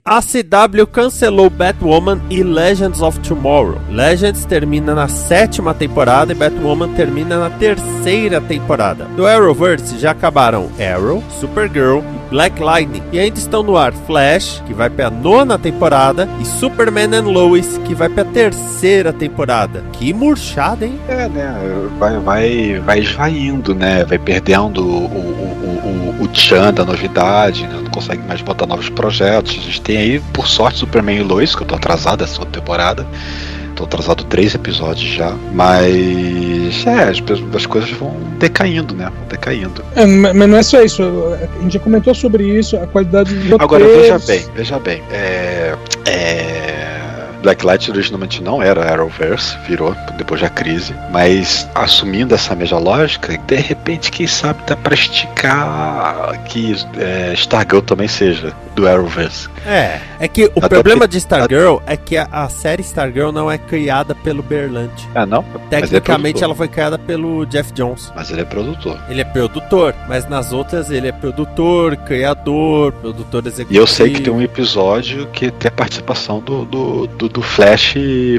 A CW cancelou Batwoman e Legends of Tomorrow. Legends termina na sétima temporada e Batwoman termina na terceira temporada. Do Arrowverse já acabaram Arrow, Supergirl e Black Lightning. E ainda estão no ar Flash, que vai para a nona temporada, e Superman and Lois, que vai para a terceira temporada. Que murchada, hein? É, né? Vai, vai, vai esvaindo, né? Vai perdendo o, o, o, tchan da novidade, né? não consegue mais botar novos projetos. A gente tem aí, por sorte, Superman e Lois, que eu tô atrasado essa temporada. Tô atrasado três episódios já. Mas é, as, as coisas vão decaindo, né? Vão decaindo. É, mas não é só isso. A gente já comentou sobre isso, a qualidade dos Agora, veja bem, veja bem. É, é, Blacklight originalmente não era Arrowverse, virou depois da crise, mas assumindo essa mesma lógica, de repente, quem sabe dá pra esticar que é, Stargirl também seja do Arrowverse. É, é que o Até problema porque- de Stargirl é que a, a série Stargirl não é criada pelo Berlanti. Ah, não? Tecnicamente mas, ele é ela foi criada pelo Jeff Jones. mas ele é produtor. Ele é produtor, mas nas outras ele é produtor, criador, produtor executivo. E eu sei que tem um episódio que tem a participação do, do, do, do Flash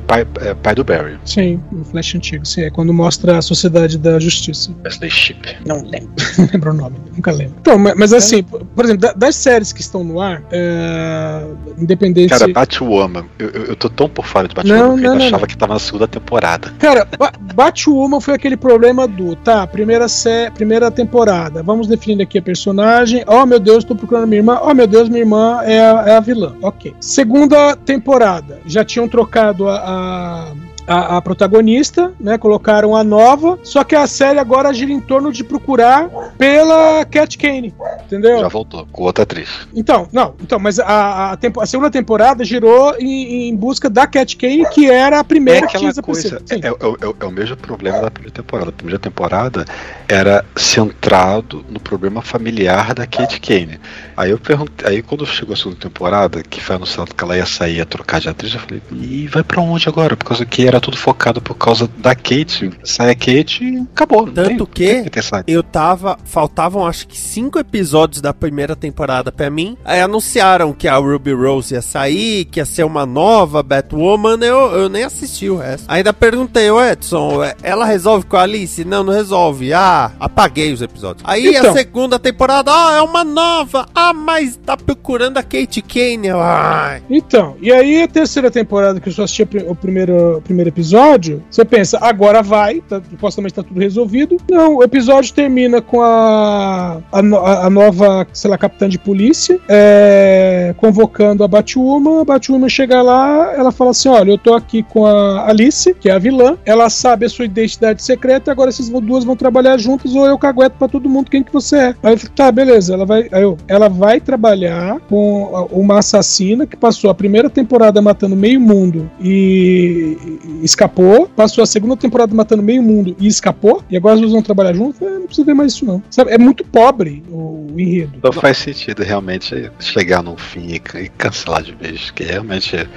pai, é, pai do Barry. Sim, o Flash antigo, sim. É quando mostra a Sociedade da Justiça. Wesley Ship. Não lembro. Não lembro o nome, nunca lembro. Então, mas, mas assim, por exemplo, da- das séries que estão no ar, é, independente. Cara, Batwoman, eu, eu, tô tão por fora de Batwoman Não, que eu não, ainda não, achava não. que tava na segunda temporada. Cara, Ba- Batwoman foi aquele problema do, tá, primeira, sé primeira temporada, vamos definir aqui a personagem, oh meu Deus, tô procurando minha irmã, oh meu Deus, minha irmã é a, é a vilã, ok. Segunda temporada, já tinham trocado a... a a, a protagonista, né? Colocaram a nova, só que a série agora gira em torno de procurar pela Cat Kane, entendeu? Já voltou, com outra atriz. Então, não, então, mas a, a, tempo- a segunda temporada girou em, em busca da Cat Kane, que era a É primeira que aquela quis coisa, é, é, é- é o mesmo problema da primeira temporada. A primeira temporada era centrado no problema familiar da Kate Kane. Aí eu perguntei, aí quando chegou a segunda temporada, que foi anunciado que ela ia sair ia trocar de atriz, eu falei, e vai pra onde agora? Por causa que era tudo focado por causa da Kate. Sai a Kate e acabou. Tanto tem- que- tem saído. Eu tava. Faltavam acho que cinco episódios da primeira temporada pra mim. Aí anunciaram que a Ruby Rose ia sair, que ia ser uma nova Batwoman. Eu, eu nem assisti o resto. Ainda perguntei, ô Edson, é, ela resolve com a Alice? Não, não resolve. Ah, apaguei os episódios. Aí a Então. segunda temporada, ah, é uma nova. Ah, mas tá procurando a Kate Kane. Ai. Então, e aí a terceira temporada, que eu só assisti o primeiro, o primeiro episódio, você pensa, agora vai, tá, supostamente tá tudo resolvido. Não, o episódio termina com a, a, a- nova, sei lá, capitã de polícia, é, convocando a Batwoman. A Batwoman chega lá, ela fala assim: olha, eu tô aqui com a Alice, que é a vilã, ela sabe a sua identidade secreta, agora essas duas vão trabalhar juntas ou eu cagueto pra todo mundo quem que você é. Aí eu falei, tá, beleza, ela vai, aí eu, ela vai trabalhar com uma assassina que passou a primeira temporada matando meio mundo e, escapou, passou a segunda temporada matando meio mundo e escapou, e agora as duas vão trabalhar juntas, É, não precisa ver mais isso não. Sabe, é muito pobre o, o enredo. Não faz sentido realmente chegar num fim e, e cancelar de vez, que realmente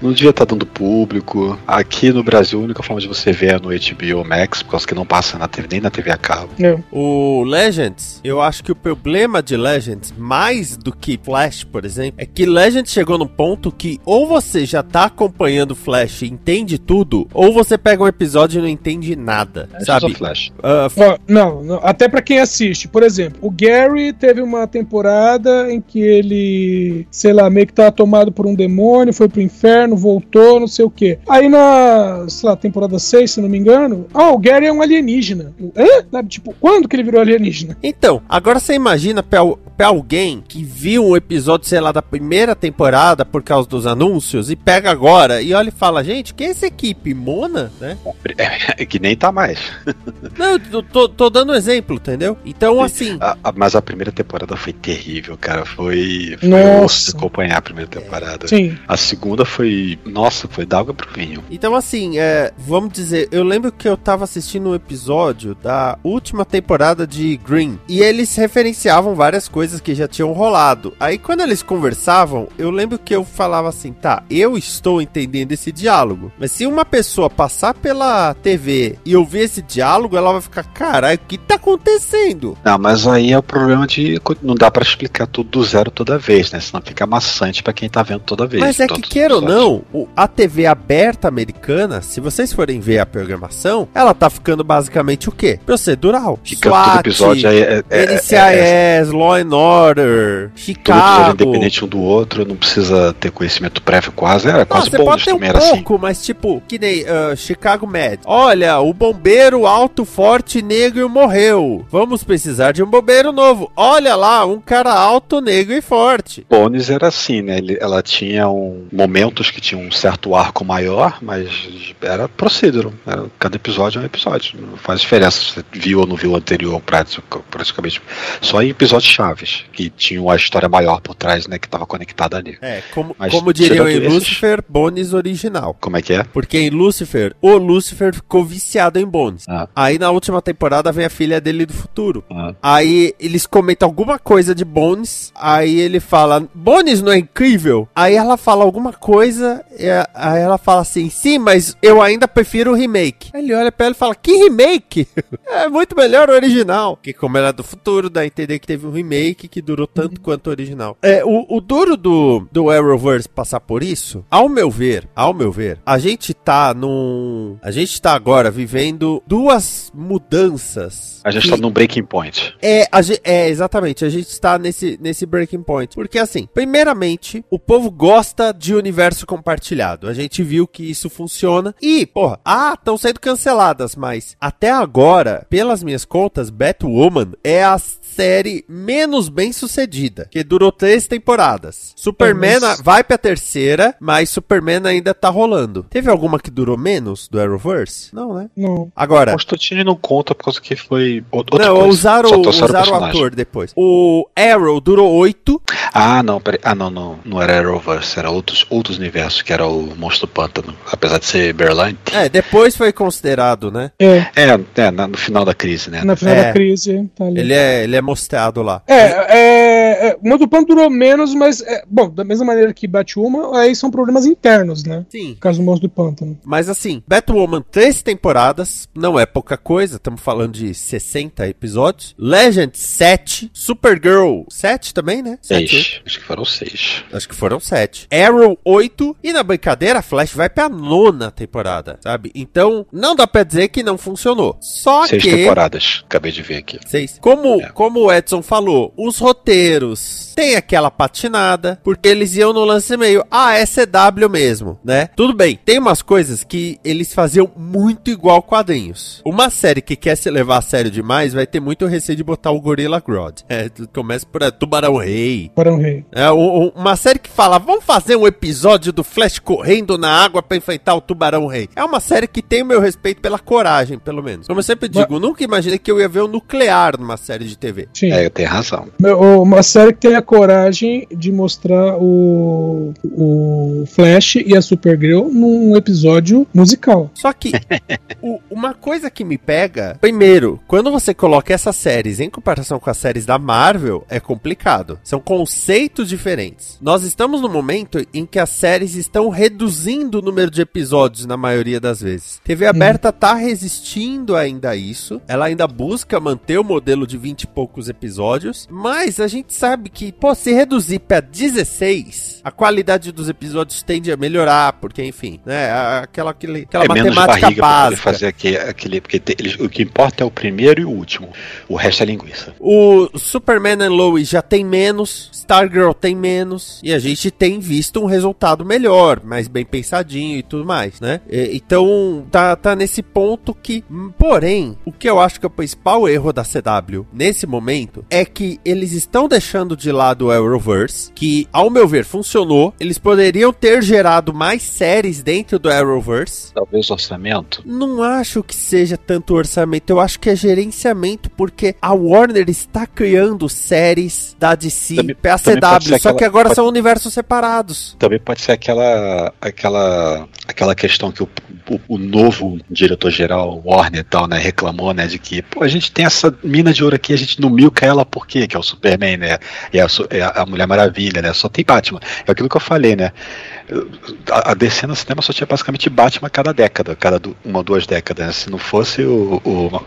não devia estar dando público. Aqui no Brasil, a única forma de você ver é no HBO Max, por causa que não passa na TV, nem na TV a cabo. É. O Legends, eu acho que o problema de Legends, mais do que Flash, por exemplo, é que Legends chegou num ponto que ou você já tá acompanhando Flash e entende tudo, ou você pega um episódio e não entende nada, É só sabe? Flash. Ó, não, não, até pra quem assiste. Por exemplo, o Gary teve uma temporada em que ele, sei lá, meio que tava tomado por um demônio, foi pro inferno, voltou, não sei o quê. Aí na, sei lá, temporada 6, se não me engano, ah, o Gary é um alienígena. Eu, Hã? Sabe, tipo, quando que ele virou alienígena? Então, agora você imagina pra, pra alguém que viu um episódio, sei lá, da primeira temporada por causa dos anúncios e pega agora e olha e fala, gente, quem é essa equipe? Mona, né? É que nem tá mais. Não, eu tô, tô dando um exemplo, entendeu? Então, assim, A- a- mas a primeira temporada foi terrível, cara. Foi, foi Nossa. acompanhar a primeira temporada. Sim. A segunda foi. Nossa, foi da água pro vinho. Então, assim, é, vamos dizer, eu lembro que eu tava assistindo um episódio da última temporada de Green e eles referenciavam várias coisas que já tinham rolado. Aí quando eles conversavam, eu lembro que eu falava assim, tá, eu estou entendendo esse diálogo. Mas se uma pessoa passar pela TV e ouvir esse diálogo, ela vai ficar, caralho, o que tá acontecendo? Não, mas aí é o problema de. Não dá pra explicar tudo do zero toda vez, né? Senão fica maçante pra quem tá vendo toda vez. Mas é que, queira ou não, a TV aberta americana, se vocês forem ver a programação, ela tá ficando basicamente o quê? Procedural. Fica todo episódio aí. É, é, é, é, NCIS, Law and Order, Chicago. independente um do outro, não precisa ter conhecimento prévio quase. Era Não, quase bônus pode ter um pouco, assim. mas tipo, que nem ah, Chicago Med. Olha, o bombeiro alto, forte, negro morreu. Vamos precisar de um bombeiro novo. Olha lá, um cara alto, negro e forte. Bones era assim, né? Ele- ela tinha um, momentos que tinham um certo arco maior, mas era procedural. Era, cada episódio é um episódio. Não faz diferença se você viu ou não viu o anterior, prati- praticamente. Só em episódios chaves, que tinham a história maior por trás, né? Que estava conectada ali. É, como, Mas como diriam em tirando esses- Lucifer, Bones original. Como é que é? Porque em Lucifer, o Lucifer ficou viciado em Bones. Ah. Aí na última temporada vem a filha dele do futuro. Ah. Aí eles comentam alguma coisa de Bones. Aí ele fala: Bones não é incrível? Aí ela fala alguma coisa. e a- aí ela fala assim: Sim, mas eu ainda prefiro o remake. Aí ele olha pra ela e fala: Que remake? é muito melhor o original. Que como ela é do futuro, dá a entender que teve um remake que durou tanto quanto o original. É, o, o duro do, do Arrowverse passar por isso, ao meu ver, ao meu ver, a gente tá num. A gente tá agora vivendo duas mudanças. A gente que- tá num breaking point. é, a é, exatamente. A gente está nesse, nesse breaking point. Porque, assim, primeiramente, o povo gosta de universo compartilhado. A gente viu que isso funciona. E, porra, ah, estão sendo canceladas, mas até agora, pelas minhas contas, Batwoman é a série menos bem sucedida. Que durou três temporadas. Superman mas- vai pra terceira, mas Superman ainda tá rolando. Teve alguma que durou menos do Arrowverse? Não, né? Não. Agora. Constantine não conta por causa que foi o- outra Não, coisa. usaram, usaram o personagem. ator depois. O Arrow durou 8. Ah, não, peraí. Ah, não, não. Não era Arrowverse, era outros, outros universos, que era o Monstro Pântano. Apesar de ser Berline. É, depois foi considerado, né? É, É, é na- no final da crise, né? na final É. da crise, tá ali. Ele é, ele é mostrado lá. É, é, é, o Mundo do Pano durou menos, mas, é, bom, da mesma maneira que Batwoman, aí são problemas internos, né? Sim. No caso do Monstro do Pântano. Mas assim, Batwoman, três temporadas, não é pouca coisa, estamos falando de 60 episódios. Legend, 7. Supergirl, 7 também, né? Sete, Seis. Acho que foram seis. Acho que foram sete. Arrow, oito. E na brincadeira, Flash vai pra nona temporada, sabe? Então, não dá pra dizer que não funcionou. Só Seis que... temporadas. Acabei de ver aqui. Seis. Como, É. como o Edson falou, os roteiros têm aquela patinada, porque eles iam no lance meio, ah, é CW mesmo, né? Tudo bem, tem umas coisas que eles faziam muito igual quadrinhos. Uma série que quer se levar a sério demais vai ter muito receio de botar o Gorilla Grodd. É, começa por é, Tubarão Rei. Barão Rei. É, um- um- uma série que fala, vamos fazer um episódio do Flash correndo na água pra enfrentar o Tubarão Rei. É uma série que tem o meu respeito pela coragem, pelo menos. Como eu sempre digo, nunca imaginei que eu ia ver o nuclear numa série de TV. Sim. É, tem razão. Uma série que tem a coragem de mostrar o, o Flash e a Supergirl num episódio musical. Só que o- uma coisa que me pega, primeiro, quando você coloca essas séries em comparação com as séries da Marvel, é complicado. São conceitos diferentes. Nós estamos no momento em que as séries estão reduzindo o número de episódios na maioria das vezes. TV aberta tá resistindo ainda a isso. Ela ainda busca manter o modelo de 20 e poucos episódios, mas a gente sabe que, pô, se reduzir pra 16, a qualidade dos episódios tende a melhorar, porque enfim, né, aquela aquele- aquela é menos matemática poder básica. fazer aquele. aquele porque te- eles- o que importa é o primeiro e o último. O resto é linguiça. O Superman and Lois já tem menos, Stargirl tem menos, e a gente tem visto um resultado melhor, mais bem pensadinho e tudo mais, né? E- então, tá, tá nesse ponto que, porém, o que eu acho que é o principal erro da CW nesse momento é que eles estão deixando de lado o Arrowverse, que, ao meu ver, funcionou. Eles poderiam ter gerado mais séries dentro do Arrowverse, Talvez orçamento. não acho que seja tanto orçamento, eu acho que é gerenciamento, porque a Warner está criando séries da DC Também- pra CW, só aquela- que agora pode- são universos separados. Também pode ser aquela aquela aquela questão que o, o, o novo diretor-geral, Warner e tal, né, reclamou, né, de que, pô, a gente tem essa mina de ouro aqui, a gente não milca ela por quê? Que é o Superman. Né? E a, é a Mulher Maravilha, né? Só tem Batman. É aquilo que eu falei, né? A, a DC no cinema só tinha basicamente Batman a cada década, cada du- uma ou duas décadas. né? Se não fosse o, o,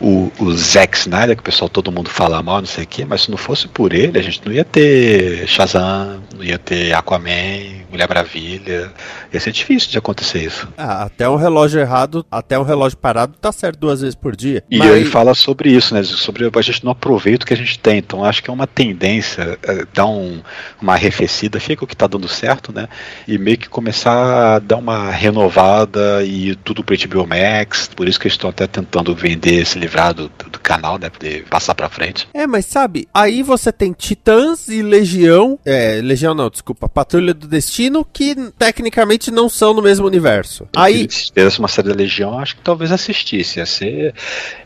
o, o Zack Snyder, que o pessoal todo mundo fala mal, não sei o quê, mas se não fosse por ele, a gente não ia ter Shazam, não ia ter Aquaman, Mulher Maravilha. Ia ser difícil de acontecer isso. Ah, até um relógio errado, até um relógio parado tá certo duas vezes por dia. E Mas- ele fala sobre isso, né? Sobre a gente não aproveita o que a gente tem. Então acho que é uma tendência é, dar um, uma arrefecida, fica o que tá dando certo, né? E meio que começar a dar uma renovada e tudo pro HBO Max. Por isso que eles estão até tentando vender, se livrar do, do, canal, né? Poder passar pra frente. É, mas sabe, aí você tem Titãs e Legião. É, Legião não, desculpa, Patrulha do Destino, que tecnicamente não são no mesmo universo. Aí. Se tivesse uma série da Legião, acho que talvez assistisse. Ia ser,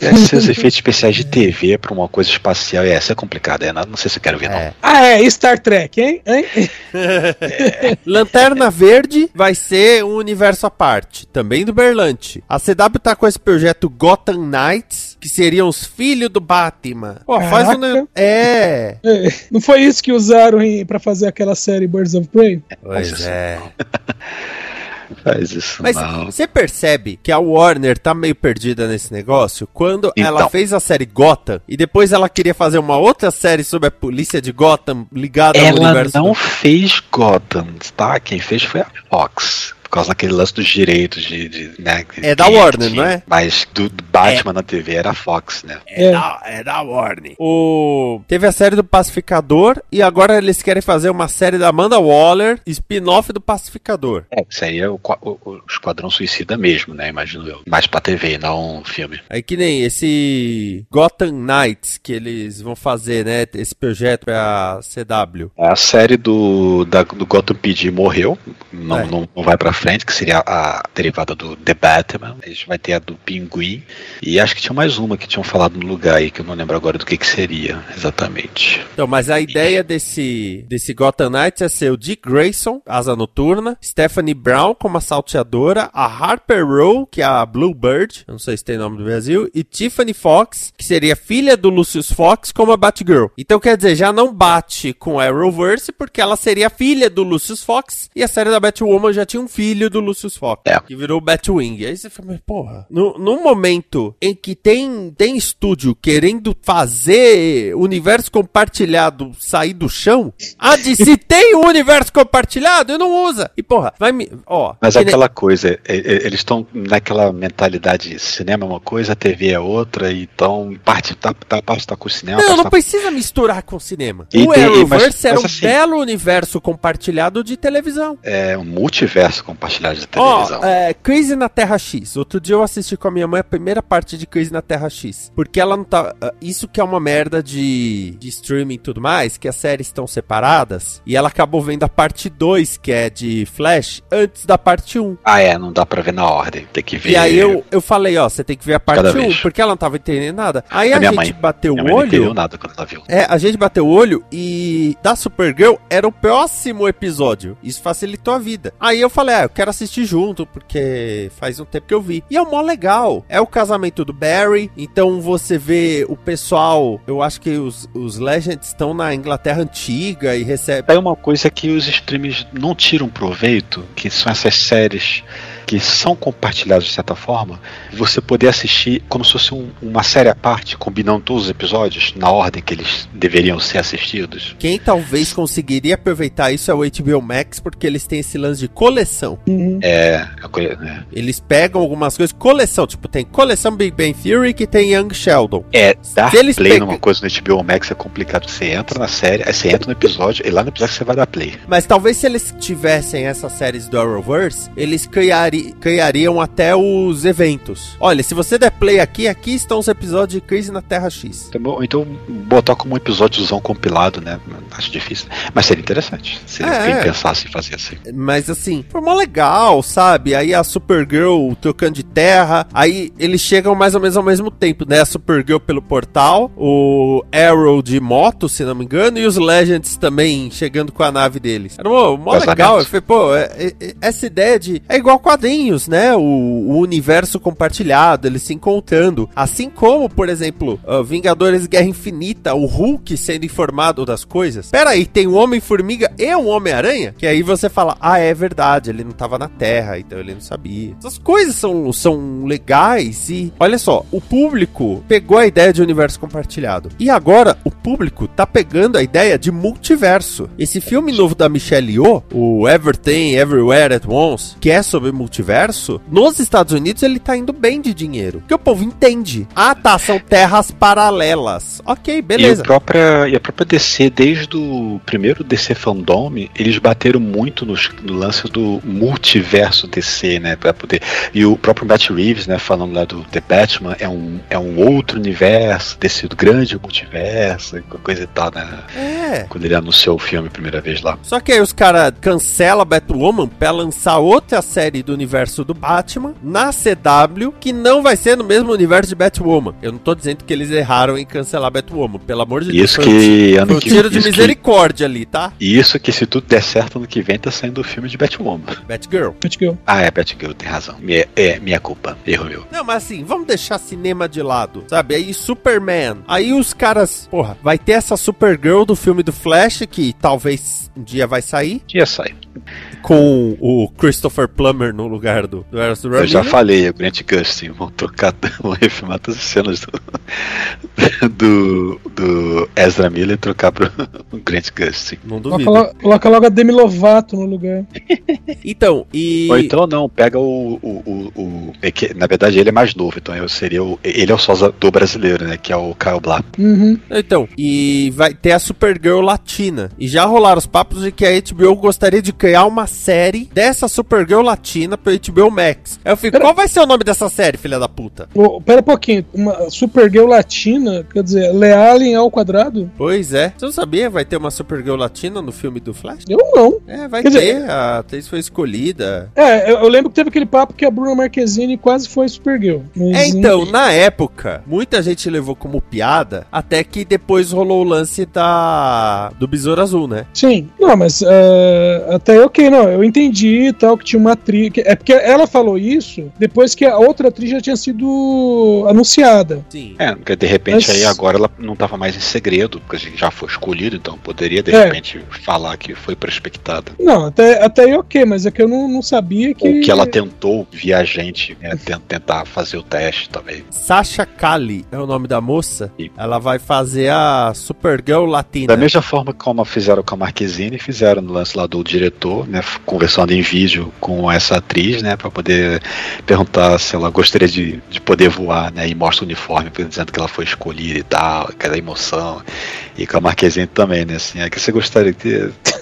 ia ser os efeitos especiais de TV pra uma coisa espacial. Ia ser complicado, é, não, não sei se eu quero ver, não. É. Ah, é, Star Trek, hein? hein? Lanterna Verde vai ser um universo à parte, também do Berlante. A CW tá com esse projeto Gotham Knights, que seriam os filhos do Batman. Pô, faz um. É. É, Não foi isso que usaram pra fazer aquela série Birds of Prey? Pois é. Faz isso, Mas não. você percebe que a Warner tá meio perdida nesse negócio quando ela Então. fez a série Gotham e depois ela queria fazer uma outra série sobre a polícia de Gotham ligada ao Ela universo. não fez Gotham, tá? Quem fez foi a Fox. Por causa daquele lance dos direitos de. de, né, É da Warner, tinha. não é? Mas do, do Batman na TV era Fox, né? É, da, é da Warner. O... Teve a série do Pacificador e agora eles querem fazer uma série da Amanda Waller, spin-off do Pacificador. É, isso aí é o, o- o Esquadrão Suicida mesmo, né? Imagino eu. Mais pra TV, não um filme. Aí que nem esse Gotham Knights que eles vão fazer, né? Esse projeto é a CW. A série do, da, do Gotham PD morreu, não, É. não, não vai pra frente, que seria a derivada do The Batman. A gente vai ter a do Pinguim. E acho que tinha mais uma que tinham falado no lugar aí, que eu não lembro agora do que, que seria exatamente. Então, mas a ideia desse, desse Gotham Knights é ser o Dick Grayson, Asa Noturna, Stephanie Brown como a salteadora, a Harper Row, que é a Bluebird, não sei se tem nome do Brasil, e Tiffany Fox, que seria filha do Lucius Fox, como a Batgirl. Então, quer dizer, já não bate com a Arrowverse, porque ela seria filha do Lucius Fox, e a série da Batwoman já tinha um filho do Lucius Fox, É. que virou o Batwing. Aí você fala, mas porra, no, num momento em que tem, tem estúdio querendo fazer universo compartilhado sair do chão, a DC tem um universo compartilhado e não usa. E porra, vai me. Ó, Mas aquela coisa, é- é- eles estão naquela mentalidade, cinema é uma coisa, TV é outra, então parte tá, tá, parte tá com o cinema, Não, não tá precisa misturar com o cinema. E o Arrowverse mas- era um assim- belo universo compartilhado de televisão. é um multiverso compartilhado de Ó, televisão. é, Crazy na Terra X. Outro dia eu assisti com a minha mãe a primeira parte de Crazy na Terra X. Porque ela não tá. ah, Isso que é uma merda de, de streaming e tudo mais, que as séries estão separadas. E ela acabou vendo a parte 2, que é de Flash, antes da parte 1. Ah, é, não dá pra ver na ordem, tem que ver. E aí eu, eu falei, ó, você tem que ver a parte Cada 1, vez. porque ela não tava entendendo nada. Aí A a, gente mãe- bateu Minha o mãe não entendeu olho. nada quando ela viu. É, a gente bateu o olho e da Supergirl era o próximo episódio. Isso facilitou a vida. Aí eu falei, ah, eu quero assistir junto, porque faz um tempo que eu vi. E é mó legal. É o casamento do Barry, então você vê o pessoal, eu acho que os, os Legends estão na Inglaterra antiga e recebe. Aí uma coisa que os streams não tiram proveito, que são essas séries que são compartilhadas de certa forma, você poder assistir como se fosse um- uma série à parte, combinando todos os episódios na ordem que eles deveriam ser assistidos. Quem talvez conseguiria aproveitar isso é o HBO Max, porque eles têm esse lance de coleção. Uhum. É, né? Eles pegam algumas coisas, coleção, tipo, tem coleção Big Bang Theory que tem Young Sheldon. É, dar Se eles play pegam- numa coisa no HBO Max é complicado. Você entra na série, aí você entra no episódio, e lá no episódio você vai dar play. Mas talvez se eles tivessem essas séries do Arrowverse, eles criari criariam até os eventos. Olha, se você der play aqui, aqui estão os episódios de Crise na Terra X. Então, ou então botar como um episódiozão compilado, né? acho difícil. Mas seria interessante se É. quem pensasse em fazer assim. Mas assim, foi mó legal, sabe? Aí a Supergirl trocando de terra. Aí eles chegam mais ou menos ao mesmo tempo, né? A Supergirl pelo portal, o Arrow de moto, se não me engano, e os Legends também chegando com a nave deles. Era mó, mó legal. Eu falei, pô, é- é- é- essa ideia de. É igual quadrinhos, né? O, o universo compartilhado, eles se encontrando. Assim como, por exemplo, ah, Vingadores Guerra Infinita, o Hulk sendo informado das coisas. Pera aí, tem um Homem-Formiga e um Homem-Aranha? Que aí você fala, ah, é verdade, ele não tava na Terra, então ele não sabia. Essas coisas são, são legais e, olha só, o público pegou a ideia de universo compartilhado. E agora, o público tá pegando a ideia de multiverso. Esse filme novo da Michelle Yeoh, o Everything Everywhere at Once, que é sobre multiverso, nos Estados Unidos ele tá indo bem de dinheiro. Porque o povo entende. Ah, tá, são terras paralelas. Ok, E, beleza. o própria, e a própria DC, desde o primeiro DC Fandom, eles bateram muito nos- no, lance do multiverso DC, né? Pra poder, e o próprio Matt Reeves, né, falando lá do The Batman, é um, é um outro universo, desse grande multiverso, e coisa e tal, né? É. Quando ele anunciou o filme a primeira vez lá. Só que aí os caras cancelam Batwoman pra lançar outra série do universo do Batman na CW, que não vai ser no mesmo universo de Batwoman. Eu não tô dizendo que eles erraram em cancelar Batwoman, pelo amor de Deus. Isso ti- que foi ano um que, tiro de isso que- misericórdia ali, tá? Isso que se tudo der certo ano que vem tá saindo o filme de Batwoman. Batgirl. Batgirl. Ah, é, Batgirl, tem razão. Minha, é, minha culpa. Erro meu. Não, mas assim, vamos deixar cinema de lado, sabe? Aí Superman. Aí os caras, porra, vai ter essa Supergirl do filme do Flash, que talvez um dia vai sair, Dia sai. com o Christopher Plummer no lugar do, do Eu já falei, o Grant Gustin vão trocar, vão refilmar todas as cenas do, do, do Ezra Miller e trocar pro Grant Gustin. Não Coloca, duvido. lo- coloca logo a Demi Lovato no lugar. Então, e. Ou então não, pega o. o, o, o- é que, na verdade ele é mais novo, então eu seria o. Ele é o sósia do brasileiro, né? Que é o Kyle Black. Uhum. Então, e vai ter a Supergirl latina. E já rolaram os papos de que a HBO gostaria de criar uma série dessa Supergirl latina pro HBO Max. Aí eu fico, Pera- qual vai ser o nome dessa série, filha da puta? Ô, pera um pouquinho, uma Supergirl latina, quer dizer, Lealen ao quadrado? Pois é. Você não sabia? Vai ter uma Supergirl latina no filme do Flash? Eu não. É, vai Quer ter. dizer- A atriz foi escolhida. É, eu, eu lembro que teve aquele papo que a Bruna Marquezine quase foi Supergirl. Mas, É, então, na época, muita gente levou como piada, até que depois rolou o lance da do Besouro Azul, né? Sim, não, mas é, até ok, não, eu entendi e tal, que tinha uma atriz. que- É porque ela falou isso depois que a outra atriz já tinha sido anunciada. Sim. É, porque de repente Mas- aí agora ela não tava mais em segredo, porque assim, já foi escolhido, então poderia de É. repente falar que foi prospectada. Não, até, até aí ok, mas é que eu não, não sabia que. Ou que ela tentou via agente, né, ten- tentar fazer o teste também. Sasha Kali é o nome da moça. Sim. Ela vai fazer a Supergirl Latina. Da mesma forma como fizeram com a Marquezine, fizeram no lance lá do diretor, né, conversando em vídeo com essa atriz, né, para poder perguntar se ela gostaria de, de poder voar, né, e mostra o uniforme, dizendo que ela foi escolhida e tal, aquela emoção. E com a Marquezine também, né, assim, é que você gostaria de, tal,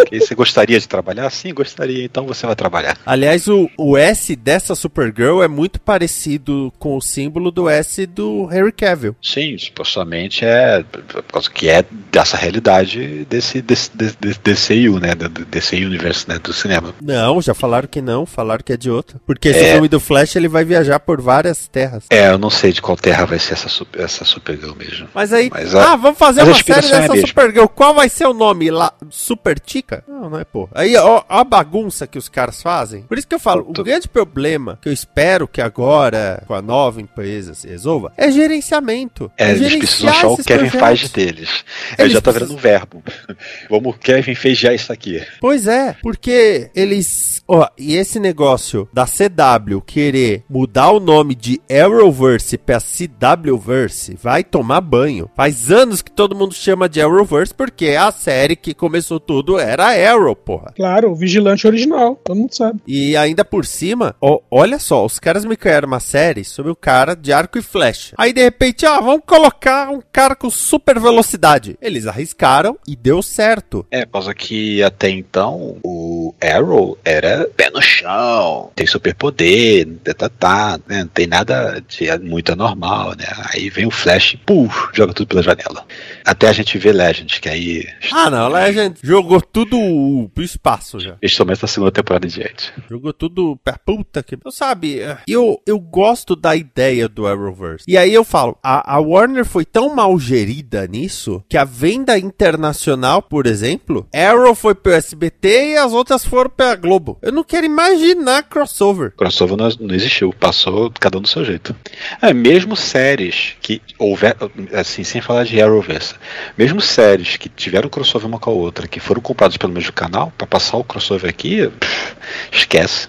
aqui, você gostaria de trabalhar? Sim, gostaria, então você vai trabalhar. Aliás, o, o S dessa Supergirl é muito parecido com o símbolo do S do Harry Cavill. Sim, supostamente é por causa que é dessa realidade desse desse, desse, desse DCU, né, DC Universe, né, do cinema. Não, já falaram que não, falaram que é de outro. Porque esse É. filme do Flash ele vai viajar por várias terras. É, eu não sei de qual terra vai ser essa, super, essa Supergirl mesmo. Mas aí, Mas a- ah, vamos fazer mas uma série é dessa mesma. Supergirl. Qual vai ser o nome lá? Super Tica? Não, não é pô. Aí, ó, ó a bagunça que os caras fazem. Por isso que eu falo, o Tô- grande problema que eu espero que agora, com a nova empresa, se resolva, é gerenciamento. É, eles precisam achar o Kevin projetos. Feige deles. Ele Eles já tá precisam- virando um verbo. Vamos Kevin feijar isso aqui. Pois é, porque eles. Ó, e esse negócio da CW querer mudar o nome de Arrowverse pra CWverse vai tomar banho. Faz anos que todo mundo chama de Arrowverse porque a série que começou tudo era Arrow, porra. Claro, o vigilante original, todo mundo sabe. E ainda por cima, ó, olha só, os caras me criaram uma série sobre o cara de arco e flecha. Aí de repente, ah, vamos colocar um cara com super velocidade. Eles arriscaram e deu certo. É, por causa que até então o o Arrow era pé no chão, tem superpoder, tá, tá, tá, né? não tem nada de muito anormal, né? Aí vem o Flash, puf, joga tudo pela janela. Até a gente vê Legends, que aí. Ah, não, Legend jogou tudo pro espaço já. Principalmente na segunda temporada em diante. Jogou tudo pra puta que. Então, sabe, eu, eu gosto da ideia do Arrowverse. E aí eu falo, a, a Warner foi tão mal gerida nisso que a venda internacional, por exemplo, Arrow foi pro SBT e as outras foram pra Globo. Eu não quero imaginar crossover. Crossover não, não existiu, passou cada um do seu jeito. É, mesmo séries que houver, assim, sem falar de Arrowverse, mesmo séries que tiveram crossover uma com a outra, que foram compradas pelo mesmo canal, pra passar o crossover aqui, pff, esquece.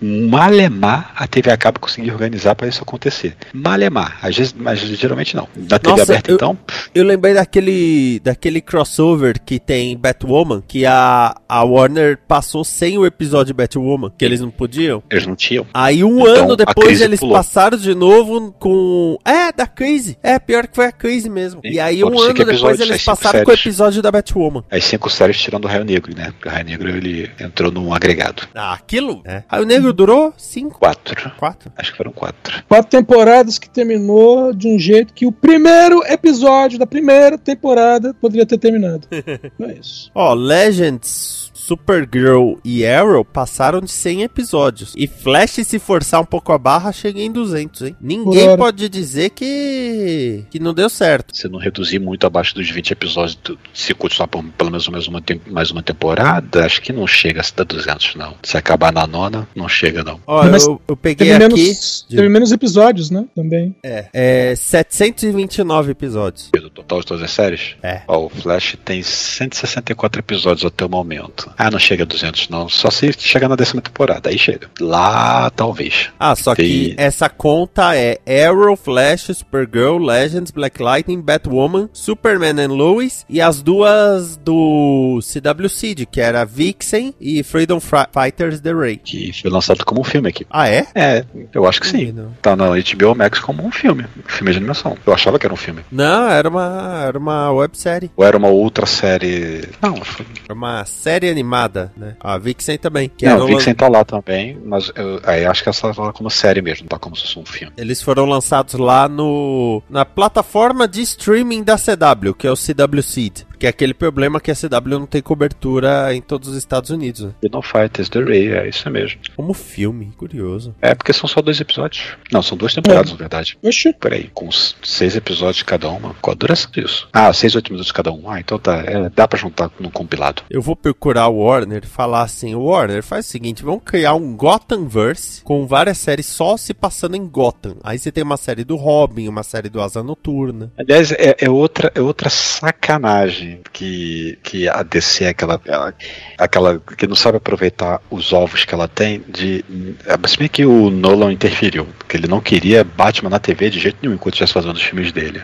Malemar a TV acaba conseguir organizar pra isso acontecer. Malemar, às vezes, mas geralmente não. Na TV Nossa, aberta, eu- então, Eu lembrei daquele, daquele crossover que tem Batwoman, que a, a Warner passou sem o episódio de Batwoman, que eles não podiam. eles não tinham. Aí um Então, ano a depois eles pulou. passaram de novo com. É, da crise. É, pior que foi a crise mesmo. Sim, E aí um ano depois episódios, eles as passaram com o episódio da Batwoman. As cinco séries tirando o Raio Negro, né? Porque o Raio Negro ele entrou num agregado. Ah, aquilo? É. Aí o negro durou cinco, Quatro. quatro. Acho que foram quatro. Quatro temporadas que terminou de um jeito que o primeiro episódio da primeira temporada poderia ter terminado. Não é isso. Ó, Legends, Supergirl e Arrow passaram de 100 episódios. E Flash, se forçar um pouco a barra, chega em 200, hein? Ninguém pode dizer que que não deu certo. Se não reduzir muito abaixo dos 20 episódios, se continuar por pelo menos mais uma, mais uma temporada, acho que não chega a dar 200, não. Se acabar na nona, não chega, não. Ó, Mas eu, eu peguei Teve aqui. menos, teve menos episódios, né? Também. É, é 729 episódios. Total de todas as séries? É. Ó, o Flash tem 164 episódios até o momento. Ah, não chega a 200, não. Só se chegar na décima temporada. Aí chega. Lá, talvez. Ah, só que E- essa conta é Arrow, Flash, Supergirl, Legends, Black Lightning, Batwoman, Superman and Lois e as duas do CW Seed, que era Vixen e Freedom Fri- Fighters The Ray. Que foi lançado como um filme aqui. Ah, é? É, eu acho que sim. Não. Tá na HBO Max como um filme. Um filme de animação. Eu achava que era um filme. Não, era uma, era uma websérie. Ou era uma outra série. Não, foi... Era uma série animada, né? A Vixen também. Que não, o Vixen tá lá também, mas eu, aí acho que essa tá lá como série mesmo, não tá como se fosse um filme. Eles foram lançados lá no na plataforma de streaming da CW, que é o CW Seed. Que é aquele problema que a CW não tem cobertura em todos os Estados Unidos. Né? Freedom Fighters The Ray, é isso mesmo. Como filme, curioso. É porque são só dois episódios. Não, são duas temporadas, na verdade. Oxi. Peraí, com seis episódios cada uma. Qual a duração disso? Ah, seis, oito minutos cada um. Ah, então tá. é, dá pra juntar num compilado. Eu vou procurar o Warner e falar assim: Warner, faz o seguinte, vamos criar um Gothamverse com várias séries só se passando em Gotham. Aí você tem uma série do Robin, uma série do Asa Noturna. Aliás, é, é outra, é outra sacanagem que, que a DC é aquela, ela- aquela que não sabe aproveitar os ovos que ela tem de. é, Se bem que o Nolan interferiu, porque ele não queria Batman na TV de jeito nenhum enquanto estivesse fazendo os filmes dele.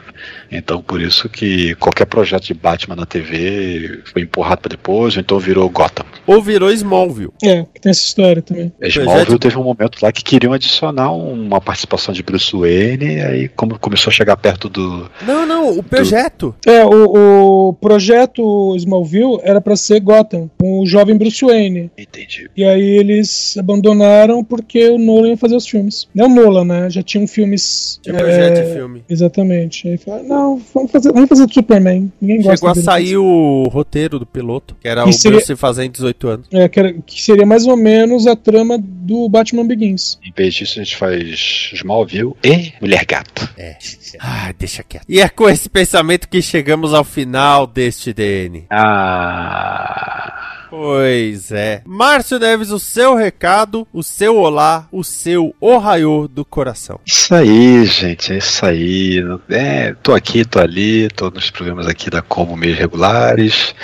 Então por isso que qualquer projeto de Batman na TV foi empurrado para depois, ou então virou Gotham. Ou virou Smallville. É, que tem essa história também. Smallville Projeto- teve um momento lá que queriam adicionar uma participação de Bruce Wayne, e aí como começou a chegar perto do. Não, não, o projeto. É, o, o projeto Smallville era pra ser Gotham, com o jovem Bruce Wayne. Entendi. E aí eles abandonaram porque o Nolan ia fazer os filmes. Não o Nolan, né? Já tinham filmes. Tinha é, projeto de filme. Exatamente. Aí falaram, não, vamos fazer, vamos fazer do Superman. Ninguém gosta Chegou a sair o roteiro do piloto, que era Que o seria- Bruce fazendo 18 anos. É, que, era- que seria mais ou menos a trama do Batman Begins. Em vez disso, a gente faz Smallville e Mulher Gato. É. Ah, deixa quieto. E é com esse pensamento que chegamos ao final deste DN. Ah. Pois é. Márcio Neves, o seu recado, o seu olá, o seu ohaiô do coração. Isso aí, gente, é isso aí. É, tô aqui, tô ali, tô nos programas aqui da Como Meios Regulares.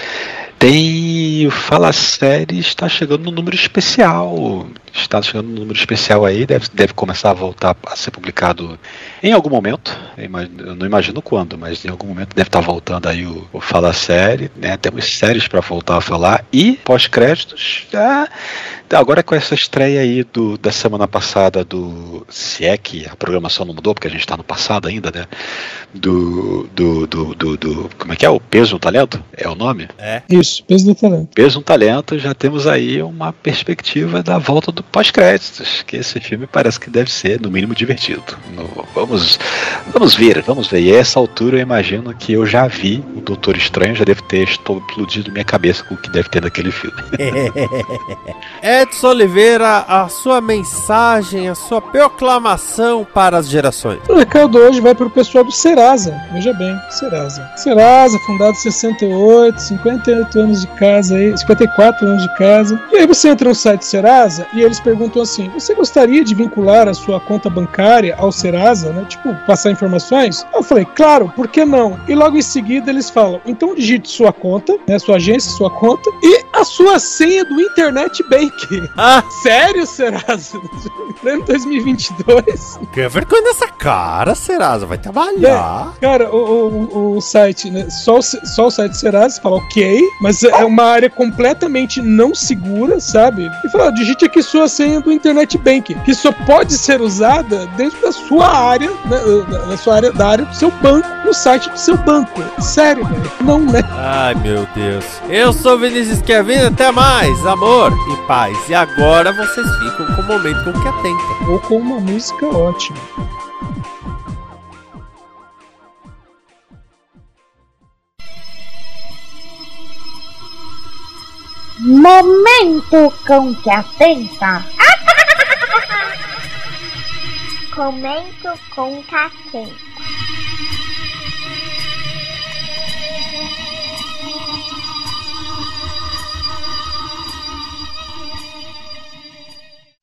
Tem o Fala Série, está chegando no número especial. Está chegando no número especial aí, deve, deve começar a voltar a ser publicado em algum momento. Eu não imagino quando, mas em algum momento deve estar voltando aí o, o Fala Série. Né? Temos séries para voltar a falar e pós-créditos. Ah, agora com essa estreia aí do, da semana passada do. Se é que a programação não mudou, porque a gente está no passado ainda, né? Do, do, do, do, do- Como é que é? O Peso no Talento? É o nome? É. Isso. Isso, peso do talento. Peso no talento, já temos aí uma perspectiva da volta do pós-créditos, que esse filme parece que deve ser, no mínimo, divertido. No- vamos, vamos ver, vamos ver. E a essa altura eu imagino que eu já vi o Doutor Estranho, já deve ter explodido minha cabeça com o que deve ter naquele filme. Edson Oliveira, a sua mensagem, a sua proclamação para as gerações. O recado hoje vai para o pessoal do Serasa. Veja bem, Serasa. Serasa, fundado em 68, 58 anos de casa aí, 54 anos de casa. E aí você entra no site Serasa e eles perguntam assim: você gostaria de vincular a sua conta bancária ao Serasa, né? Tipo, passar informações? Eu falei, claro, por que não? E logo em seguida eles falam: então digite sua conta, né? Sua agência, sua conta, e a sua senha do Internet Bank. Ah, Sério, Serasa? Pleno 2022? que vergonha dessa cara, Serasa. Vai trabalhar. Cara, o, o, o site, né? Só o, só o site Serasa fala ok, mas é uma área completamente não segura, sabe? E fala, digite aqui sua senha do Internet Bank, que só pode ser usada dentro da sua área, né, da, da sua área, da área do seu banco, no site do seu banco. Sério, velho? Não, né? Ai, meu Deus. Eu sou Vinícius Kevin, até mais, amor e paz. E agora vocês ficam com o momento com que atenta. Ou com uma música ótima. Momento com que atenta. Comento com catenta.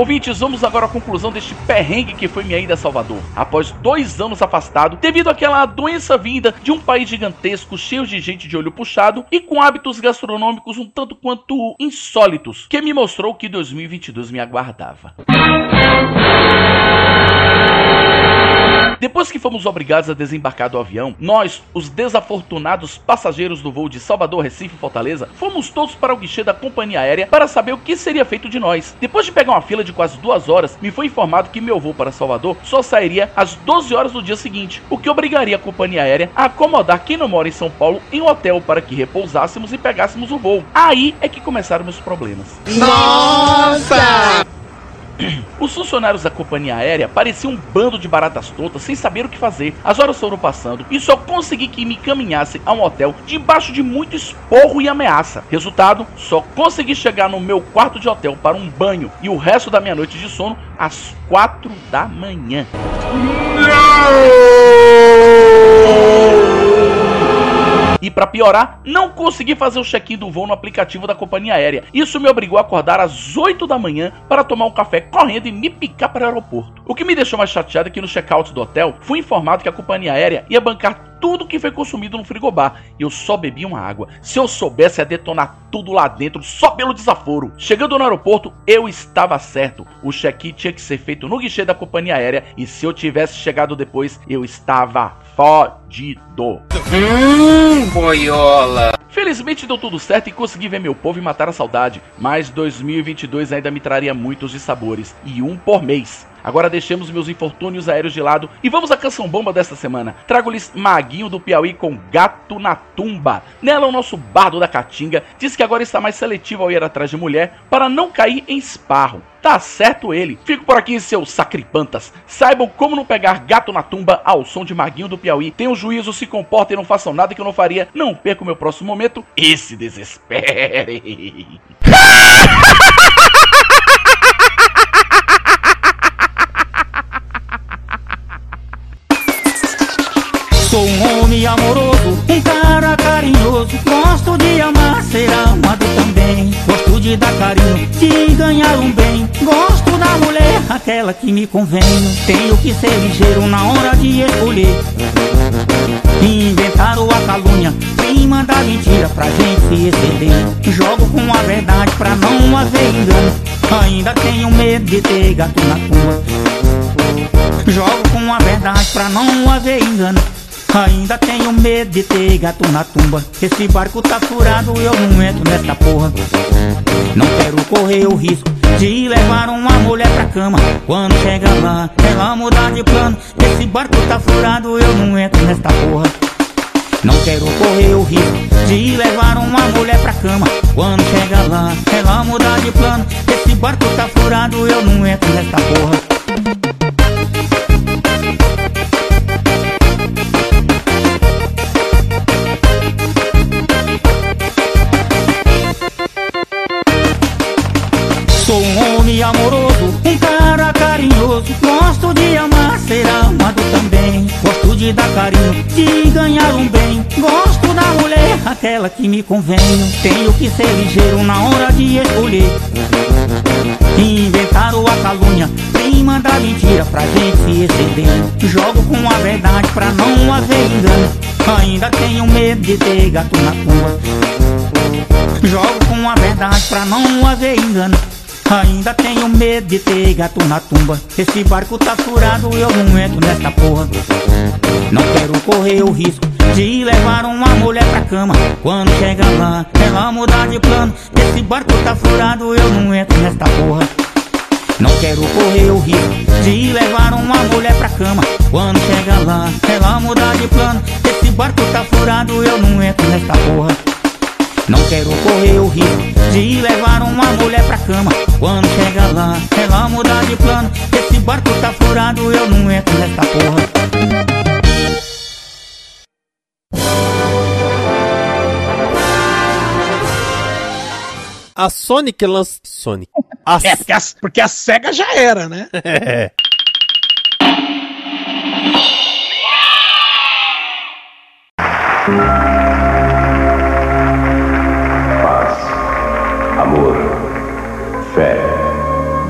Ouvintes, vamos agora à conclusão deste perrengue que foi minha ida a Salvador. Após dois anos afastado, devido àquela doença vinda de um país gigantesco, cheio de gente de olho puxado e com hábitos gastronômicos um tanto quanto insólitos, que me mostrou que 2022 me aguardava. Depois que fomos obrigados a desembarcar do avião, nós, os desafortunados passageiros do voo de Salvador, Recife e Fortaleza, fomos todos para o guichê da companhia aérea para saber o que seria feito de nós. Depois de pegar uma fila de quase duas horas, me foi informado que meu voo para Salvador só sairia às 12 horas do dia seguinte, o que obrigaria a companhia aérea a acomodar quem não mora em São Paulo em um hotel para que repousássemos e pegássemos o voo. Aí é que começaram meus problemas. Os funcionários da companhia aérea pareciam um bando de baratas tontas sem saber o que fazer. As horas foram passando e só consegui que me encaminhassem a um hotel debaixo de muito esporro e ameaça. Resultado, só consegui chegar no meu quarto de hotel para um banho e o resto da minha noite de sono às quatro da manhã. E para piorar, não consegui fazer o check-in do voo no aplicativo da companhia aérea. Isso me obrigou a acordar às 8 da manhã para tomar um café correndo e me picar para o aeroporto. O que me deixou mais chateado é que no check-out do hotel fui informado que a companhia aérea ia bancar tudo que foi consumido no frigobar e eu só bebi uma água. Se eu soubesse ia detonar tudo lá dentro só pelo desaforo. Chegando no aeroporto, eu estava certo. O check-in tinha que ser feito no guichê da companhia aérea e se eu tivesse chegado depois, eu estava fodido. Hum, boiola. Felizmente deu tudo certo e consegui ver meu povo e matar a saudade, mas 2022 ainda me traria muitos dissabores, e um por mês. Agora deixemos meus infortúnios aéreos de lado e vamos à canção bomba desta semana. Trago-lhes Maguinho do Piauí com Gato na Tumba. Nela, o nosso bardo da Caatinga diz que agora está mais seletivo ao ir atrás de mulher para não cair em esparro. Tá certo ele. Fico por aqui, seus sacripantas. Saibam como não pegar gato na tumba ao som de Maguinho do Piauí. Tenham juízo, se comportem e não façam nada que eu não faria. Não perca o meu próximo momento e se desespere. Sou um homem amoroso, um cara carinhoso. Gosto de amar, ser amado também. Gosto de dar carinho, de ganhar um bem. Gosto da mulher aquela que me convém. Tenho que ser ligeiro na hora de escolher. Inventaram a calúnia, prima da mentira pra gente se exceder. Jogo com a verdade pra não haver engano. Ainda tenho medo de ter gato na tua. Jogo com a verdade pra não haver engano. Ainda tenho medo de ter gato na tumba. Esse barco tá furado, eu não entro nessa porra. Não quero correr o risco de levar uma mulher pra cama. Quando chega lá, ela mudar de plano. Esse barco tá furado, eu não entro nessa porra. Não quero correr o risco de levar uma mulher pra cama. Quando chega lá, ela mudar de plano. Esse barco tá furado, eu não entro nessa porra. Amoroso, um cara carinhoso. Gosto de amar, ser amado também. Gosto de dar carinho, de ganhar um bem. Gosto da mulher, aquela que me convém. Tenho que ser ligeiro na hora de escolher. Inventaram a calúnia, prima da mentira pra gente se exceder. Jogo com a verdade pra não haver engano. Ainda tenho medo de ter gato na tua. Jogo com a verdade pra não haver engano. Ainda tenho medo de ter gato na tumba. Esse barco tá furado, eu não entro nessa porra. Não quero correr o risco de levar uma mulher pra cama. Quando chega lá, ela mudar de plano. Esse barco tá furado, eu não entro nessa porra. Não quero correr o risco de levar uma mulher pra cama. Quando chega lá, ela mudar de plano. Esse barco tá furado, eu não entro nessa porra. Não quero correr o risco de levar uma mulher pra cama. Quando chega lá, ela mudar de plano. Esse barco tá furado, eu não entro nessa porra. A Sonic lança. Sonic. A... É, porque a, porque a SEGA já era, né? É.